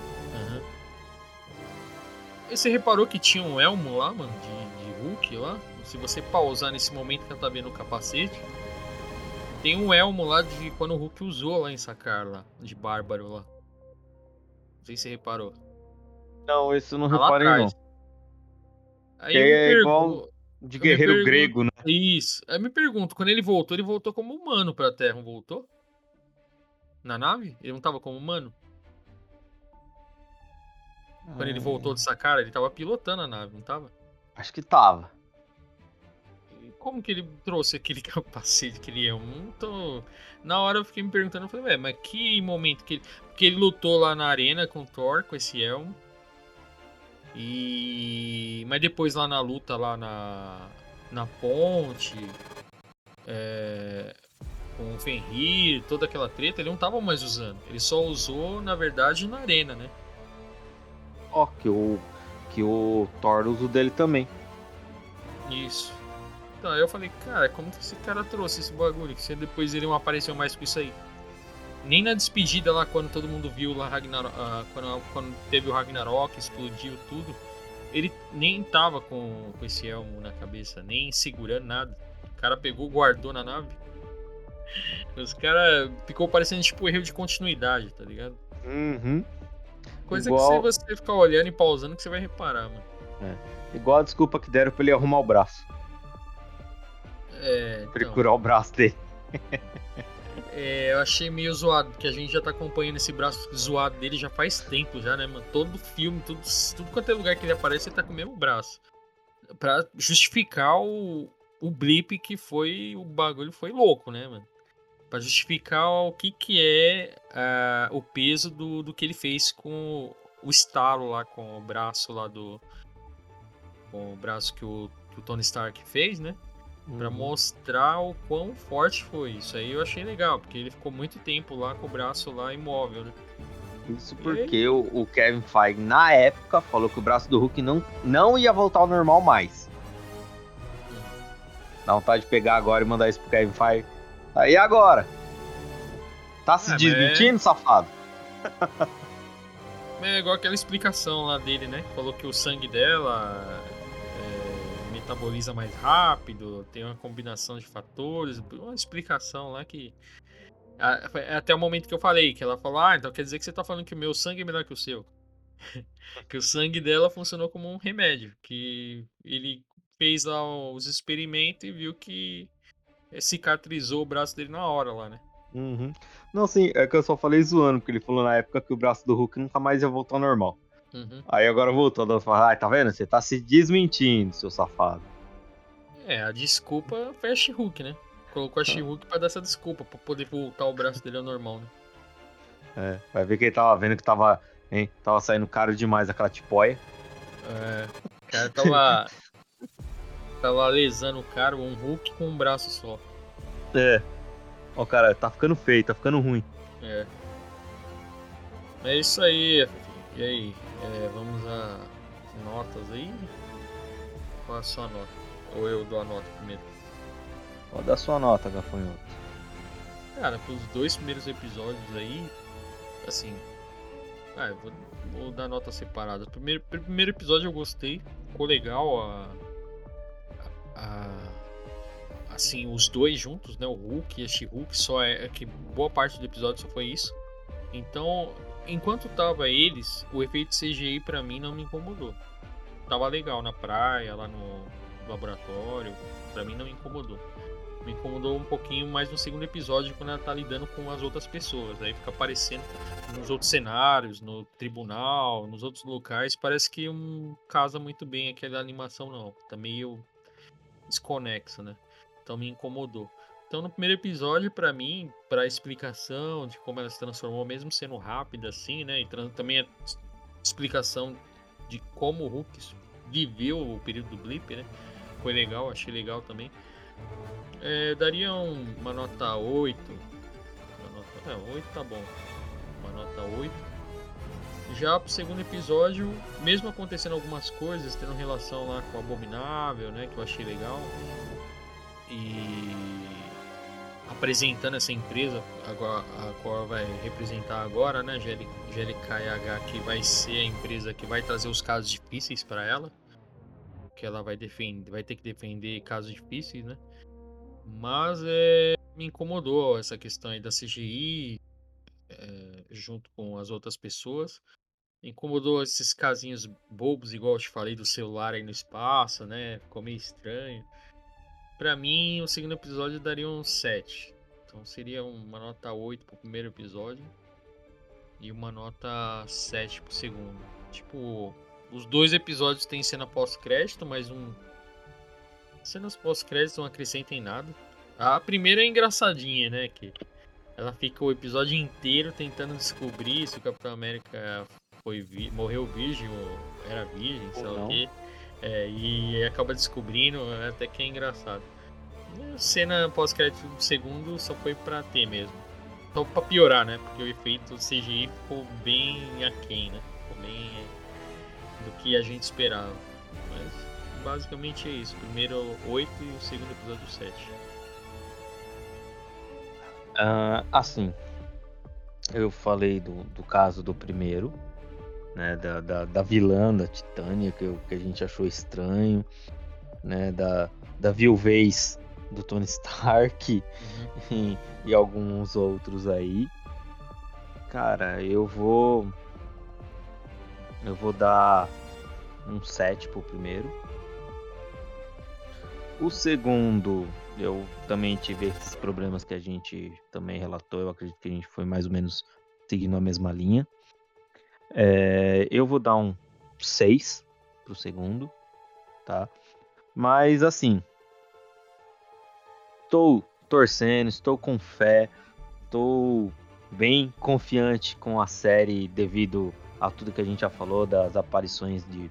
Você reparou que tinha um elmo lá, mano, de, de Hulk lá? Se você pausar nesse momento que ela tá vendo o capacete, tem um elmo lá de quando o Hulk usou lá em Sakar lá, de Bárbaro lá. Não sei se você reparou. Não, isso não Tá reparei não. Aí é pergunto- igual De guerreiro pergunto- grego, né? Isso. Aí eu me pergunto, quando ele voltou, ele voltou como humano pra Terra, não voltou? Na nave? Ele não tava como humano? Quando ele voltou de Sakara, ele tava pilotando a nave, não tava? Acho que tava. E Como que ele trouxe aquele capacete, aquele elmo? Não tô... Na hora eu fiquei me perguntando, eu falei, ué, mas que momento que ele... Porque ele lutou lá na arena com o Thor, com esse elmo. E... Mas depois lá na luta, lá na, na ponte, é, com o Fenrir, toda aquela treta, ele não tava mais usando. Ele só usou, na verdade, na arena, né? Ó, que o, que o Thor usa o dele também. Isso. Então, aí eu falei, cara, como que esse cara trouxe esse bagulho? Que se depois ele não apareceu mais com isso aí. Nem na despedida lá, quando todo mundo viu lá Ragnarok, ah, quando, quando teve o Ragnarok, explodiu tudo. Ele nem tava com, com esse elmo na cabeça, nem segurando nada. O cara pegou, guardou na nave. Os caras ficou parecendo tipo erro de continuidade, tá ligado? Uhum. Coisa Igual- que se você ficar olhando e pausando que você vai reparar, mano. Igual a desculpa que deram pra ele arrumar o braço. É, Pra ele então. curar o braço dele. É, eu achei meio zoado, porque a gente já tá acompanhando esse braço zoado dele já faz tempo já, né, mano? Todo filme, tudo, tudo quanto é lugar que ele aparece, ele tá com o mesmo braço. Pra justificar o, o blip que foi, o bagulho foi louco, né, mano? Pra justificar o que que é ah, o peso do, do que ele fez com o estalo lá, com o braço lá do... Com o braço que o, que o Tony Stark fez, né? Pra Uhum. mostrar o quão forte foi isso. Aí eu achei legal, porque ele ficou muito tempo lá com o braço lá imóvel, né? Isso porque o, o Kevin Feige, na época, falou que o braço do Hulk não, não ia voltar ao normal mais. Dá vontade de pegar agora e mandar isso pro Kevin Feige. Aí agora? Tá se Ah, mas desmentindo, safado? É igual aquela explicação lá dele, né? Falou que o sangue dela é, metaboliza mais rápido, tem uma combinação de fatores, uma explicação lá que. Até o momento que eu falei, que ela falou, ah, então quer dizer que você tá falando que o meu sangue é melhor que o seu. que o sangue dela funcionou como um remédio, que ele fez lá os experimentos e viu que cicatrizou o braço dele na hora lá, né? Uhum. Não, sim, é que eu só falei zoando, porque ele falou na época que o braço do Hulk nunca mais ia voltar ao normal. Uhum. Aí agora voltou, dando falar, ah, tá vendo? Você tá se desmentindo, seu safado. É, a desculpa foi a She-Hulk, né? Colocou a She-Hulk pra dar essa desculpa, pra poder voltar o braço dele ao normal, né? É, vai ver que ele tava vendo que tava, hein, tava saindo caro demais aquela tipóia. É, o cara tava. tava lesando o cara, um Hulk com um braço só. É. Ó, cara, tá ficando feio, tá ficando ruim. É. É isso aí. E aí? É, vamos a notas aí? Qual a sua nota? Ou eu dou a nota primeiro? Pode dar sua nota, Gafanhoto. Cara, pros dois primeiros episódios aí, assim. Ah, eu vou, vou dar nota separada. Primeiro, primeiro episódio eu gostei, ficou legal a, a- assim, os dois juntos, né? O Hulk e a She-Hulk, só é, é que boa parte do episódio só foi isso. Então, enquanto tava eles, o efeito CGI pra mim não me incomodou. Tava legal na praia, lá no laboratório, pra mim não me incomodou me incomodou um pouquinho mais no segundo episódio quando ela tá lidando com as outras pessoas. Aí fica aparecendo nos outros cenários, no tribunal, nos outros locais, parece que não casa muito bem aquela animação não. Tá meio desconexo, né? Então me incomodou. Então no primeiro episódio, pra mim, pra explicação de como ela se transformou, mesmo sendo rápida assim, né? E também a explicação de como o Hulk viveu o período do blip, né? Foi legal, achei legal também. É, daria um, uma nota 8. Uma nota, é, 8 tá bom. Uma nota 8. Já pro segundo episódio, mesmo acontecendo algumas coisas, tendo relação lá com o Abominável, né? Que eu achei legal. E apresentando essa empresa, agora, a qual vai representar agora, né? GLKH, que vai ser a empresa que vai trazer os casos difíceis para ela. Que ela vai defender, vai ter que defender casos difíceis, né? Mas é, me incomodou essa questão aí da CGI é, junto com as outras pessoas. Incomodou esses casinhos bobos, igual eu te falei, do celular aí no espaço, né? Ficou meio estranho. Pra mim, o segundo episódio daria um 7. Então seria uma nota 8 pro primeiro episódio. E uma nota 7 pro segundo. Tipo, os dois episódios têm cena pós-crédito, mas um cenas pós-créditos não acrescentem nada. A primeira é engraçadinha, né? Que ela fica o episódio inteiro tentando descobrir se o Capitão América foi vi morreu virgem ou era virgem, sei lá o quê. É, e acaba descobrindo, até que é engraçado. A cena pós-crédito do segundo só foi pra ter mesmo. Só pra piorar, né? Porque o efeito CGI ficou bem aquém, né? Ficou bem do que a gente esperava. Mas basicamente é isso. Primeiro 8 e o segundo episódio 7. Uh, assim, eu falei do, do caso do primeiro, né, da, da, da vilã da Titânia, que, que a gente achou estranho, né, da, da viuvez do Tony Stark uhum. e, e, alguns outros aí. Cara, eu vou. Eu vou dar um 7 pro primeiro. O segundo, eu também tive esses problemas que a gente também relatou. Eu acredito que a gente foi mais ou menos seguindo a mesma linha. É, eu vou dar um 6 pro segundo, tá? Mas assim, estou torcendo, estou com fé, estou bem confiante com a série devido a tudo que a gente já falou das aparições de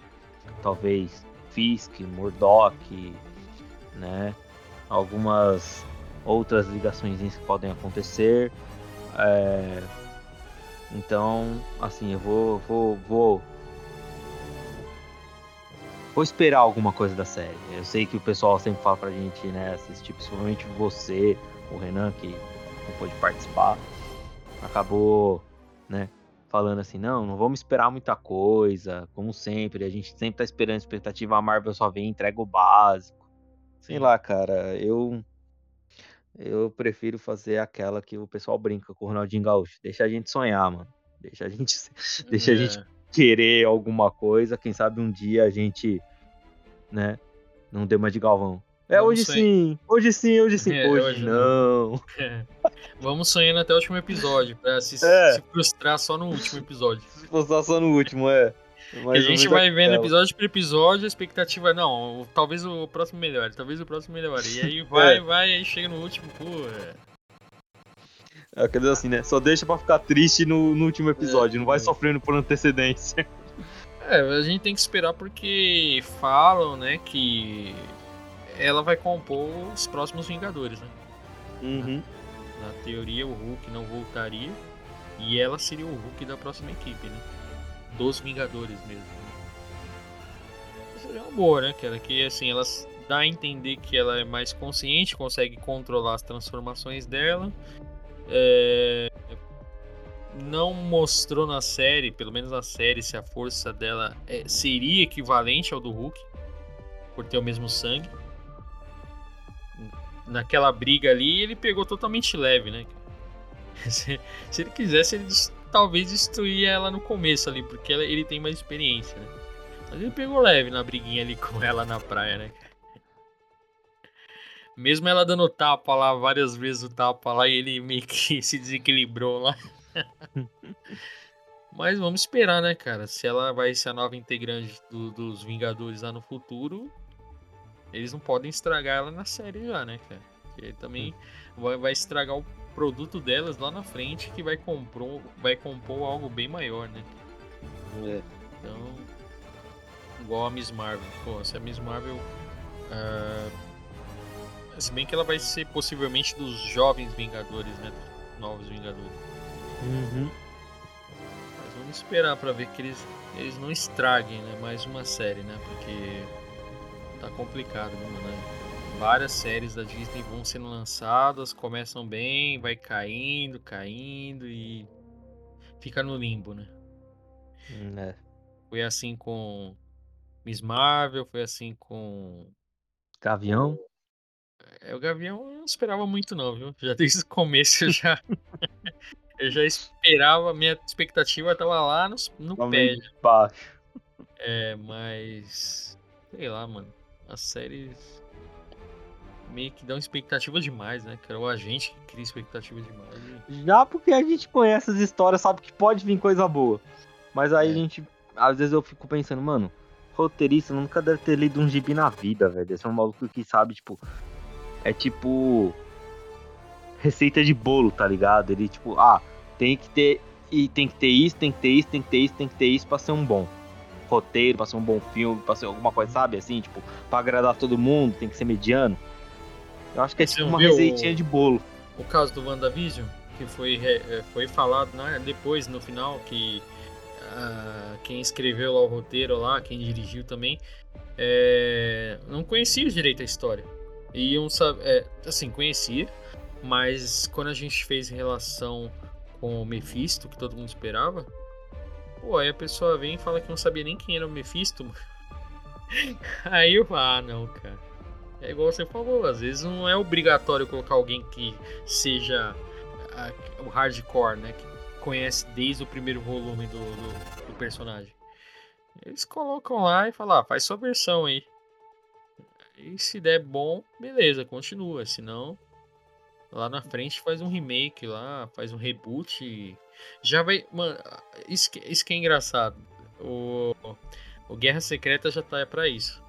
talvez Fisk, Murdoch, né? Algumas outras ligações que podem acontecer. É... Então, assim, eu vou, vou, vou, vou esperar alguma coisa da série. Eu sei que o pessoal sempre fala pra gente, né, assistir, principalmente você, o Renan, que não pôde participar, acabou, né, falando assim, não, não vamos esperar muita coisa, como sempre, a gente sempre tá esperando expectativa, a Marvel só vem e entrega o básico. Sei lá, cara, eu eu prefiro fazer aquela que o pessoal brinca com o Ronaldinho Gaúcho. Deixa a gente sonhar, mano. Deixa a gente, deixa é. a gente querer alguma coisa. Quem sabe um dia a gente, né, não dê uma de Galvão. É, Vamos hoje sonhar. sim, hoje sim, hoje sim. É, hoje, hoje, não. É. Vamos sonhando até o último episódio, pra se, é. se frustrar só no último episódio. Se frustrar só no último, é. A gente vai vendo episódio por episódio, a expectativa, não, talvez o próximo melhore, talvez o próximo melhore. E aí vai, é. vai, aí chega no último, pô. É, quer dizer assim, né? Só deixa pra ficar triste no, no último episódio, é, não vai é. sofrendo por antecedência. É, a gente tem que esperar porque falam, né, que ela vai compor os próximos Vingadores, né? Uhum. Na, na teoria, o Hulk não voltaria e ela seria o Hulk da próxima equipe, né? Dos Vingadores mesmo. Né? Seria uma boa, né, cara? Que assim, ela dá a entender que ela é mais consciente, consegue controlar as transformações dela. É... Não mostrou na série, pelo menos na série, se a força dela é, seria equivalente ao do Hulk, por ter o mesmo sangue. Naquela briga ali, ele pegou totalmente leve, né? Se, se ele quisesse, ele talvez destruir ela no começo ali, porque ela, ele tem mais experiência, né? Mas ele pegou leve na briguinha ali com ela na praia, né? Mesmo ela dando tapa lá, várias vezes o tapa lá, e ele meio que se desequilibrou lá. Mas vamos esperar, né, cara? Se ela vai ser a nova integrante do, dos Vingadores lá no futuro, eles não podem estragar ela na série já, né, cara? Porque também vai, vai estragar o produto delas lá na frente que vai compor, vai compor algo bem maior, né? É. Então, igual a Miss Marvel. Pô, se a Miss Marvel uh, Se bem que ela vai ser possivelmente dos jovens Vingadores, né? Novos Vingadores. Uhum. Mas vamos esperar para ver que eles, eles não estraguem né? mais uma série, né? Porque tá complicado, né, mano? Várias séries da Disney vão sendo lançadas, começam bem, vai caindo, caindo e fica no limbo, né? Hum, É. Foi assim com Miss Marvel, foi assim com Gavião. É, o Gavião eu não esperava muito não, viu? Já desde o começo eu já eu já esperava, minha expectativa tava lá no, no pé. baixo. É, mas sei lá, mano. As séries meio que dão expectativa demais, né? Que era o agente que cria expectativa demais. e- Já porque a gente conhece as histórias, sabe que pode vir coisa boa. Mas aí É. a gente. Às vezes eu fico pensando, mano, roteirista nunca deve ter lido um gibi na vida, velho. Esse é um maluco que sabe, tipo. É tipo. Receita de bolo, tá ligado? Ele, tipo, ah, tem que ter. E tem que ter isso, tem que ter isso, tem que ter isso, tem que ter isso pra ser um bom roteiro, pra ser um bom filme, pra ser alguma coisa, sabe? Assim, tipo, pra agradar todo mundo, tem que ser mediano. Eu acho que é tipo uma receitinha o- de bolo. O caso do WandaVision, que foi, eh, foi falado né, depois, no final, que ah, quem escreveu lá o roteiro lá, quem dirigiu também, eh, não conhecia direito a história. E iam sab- eh, assim, conhecia, mas quando a gente fez relação com o Mephisto, que todo mundo esperava, pô, aí a pessoa vem e fala que não sabia nem quem era o Mephisto. Aí eu, ah, não, cara. É igual você falou, às vezes não é obrigatório colocar alguém que seja ah, o hardcore, né? Que conhece desde o primeiro volume do, do, do personagem. Eles colocam lá e falam, ah, faz sua versão aí. E se der bom, beleza, continua. Senão, lá na frente faz um remake lá, faz um reboot. Já vai. Mano, isso que, isso que é engraçado. O, o Guerra Secreta já tá pra isso.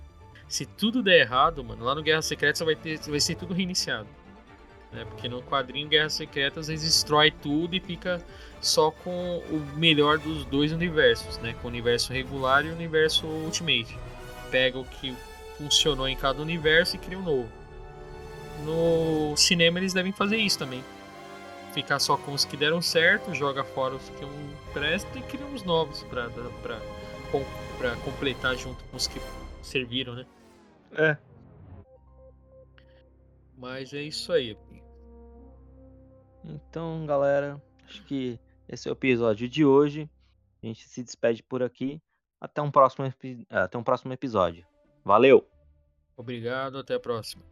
Se tudo der errado, mano, lá no Guerra Secreta vai, ter, vai ser tudo reiniciado. Né? Porque no quadrinho Guerra Secreta eles destrói tudo e fica só com o melhor dos dois universos, né? Com o universo regular e o universo Ultimate. Pega o que funcionou em cada universo e cria um novo. No cinema eles devem fazer isso também. Ficar só com os que deram certo, joga fora os que não prestam e cria uns novos pra completar junto com os que serviram, né? É. Mas é isso aí. Então, galera, acho que esse é o episódio de hoje. A gente se despede por aqui. Até um próximo, até um próximo episódio. Valeu! Obrigado, até a próxima.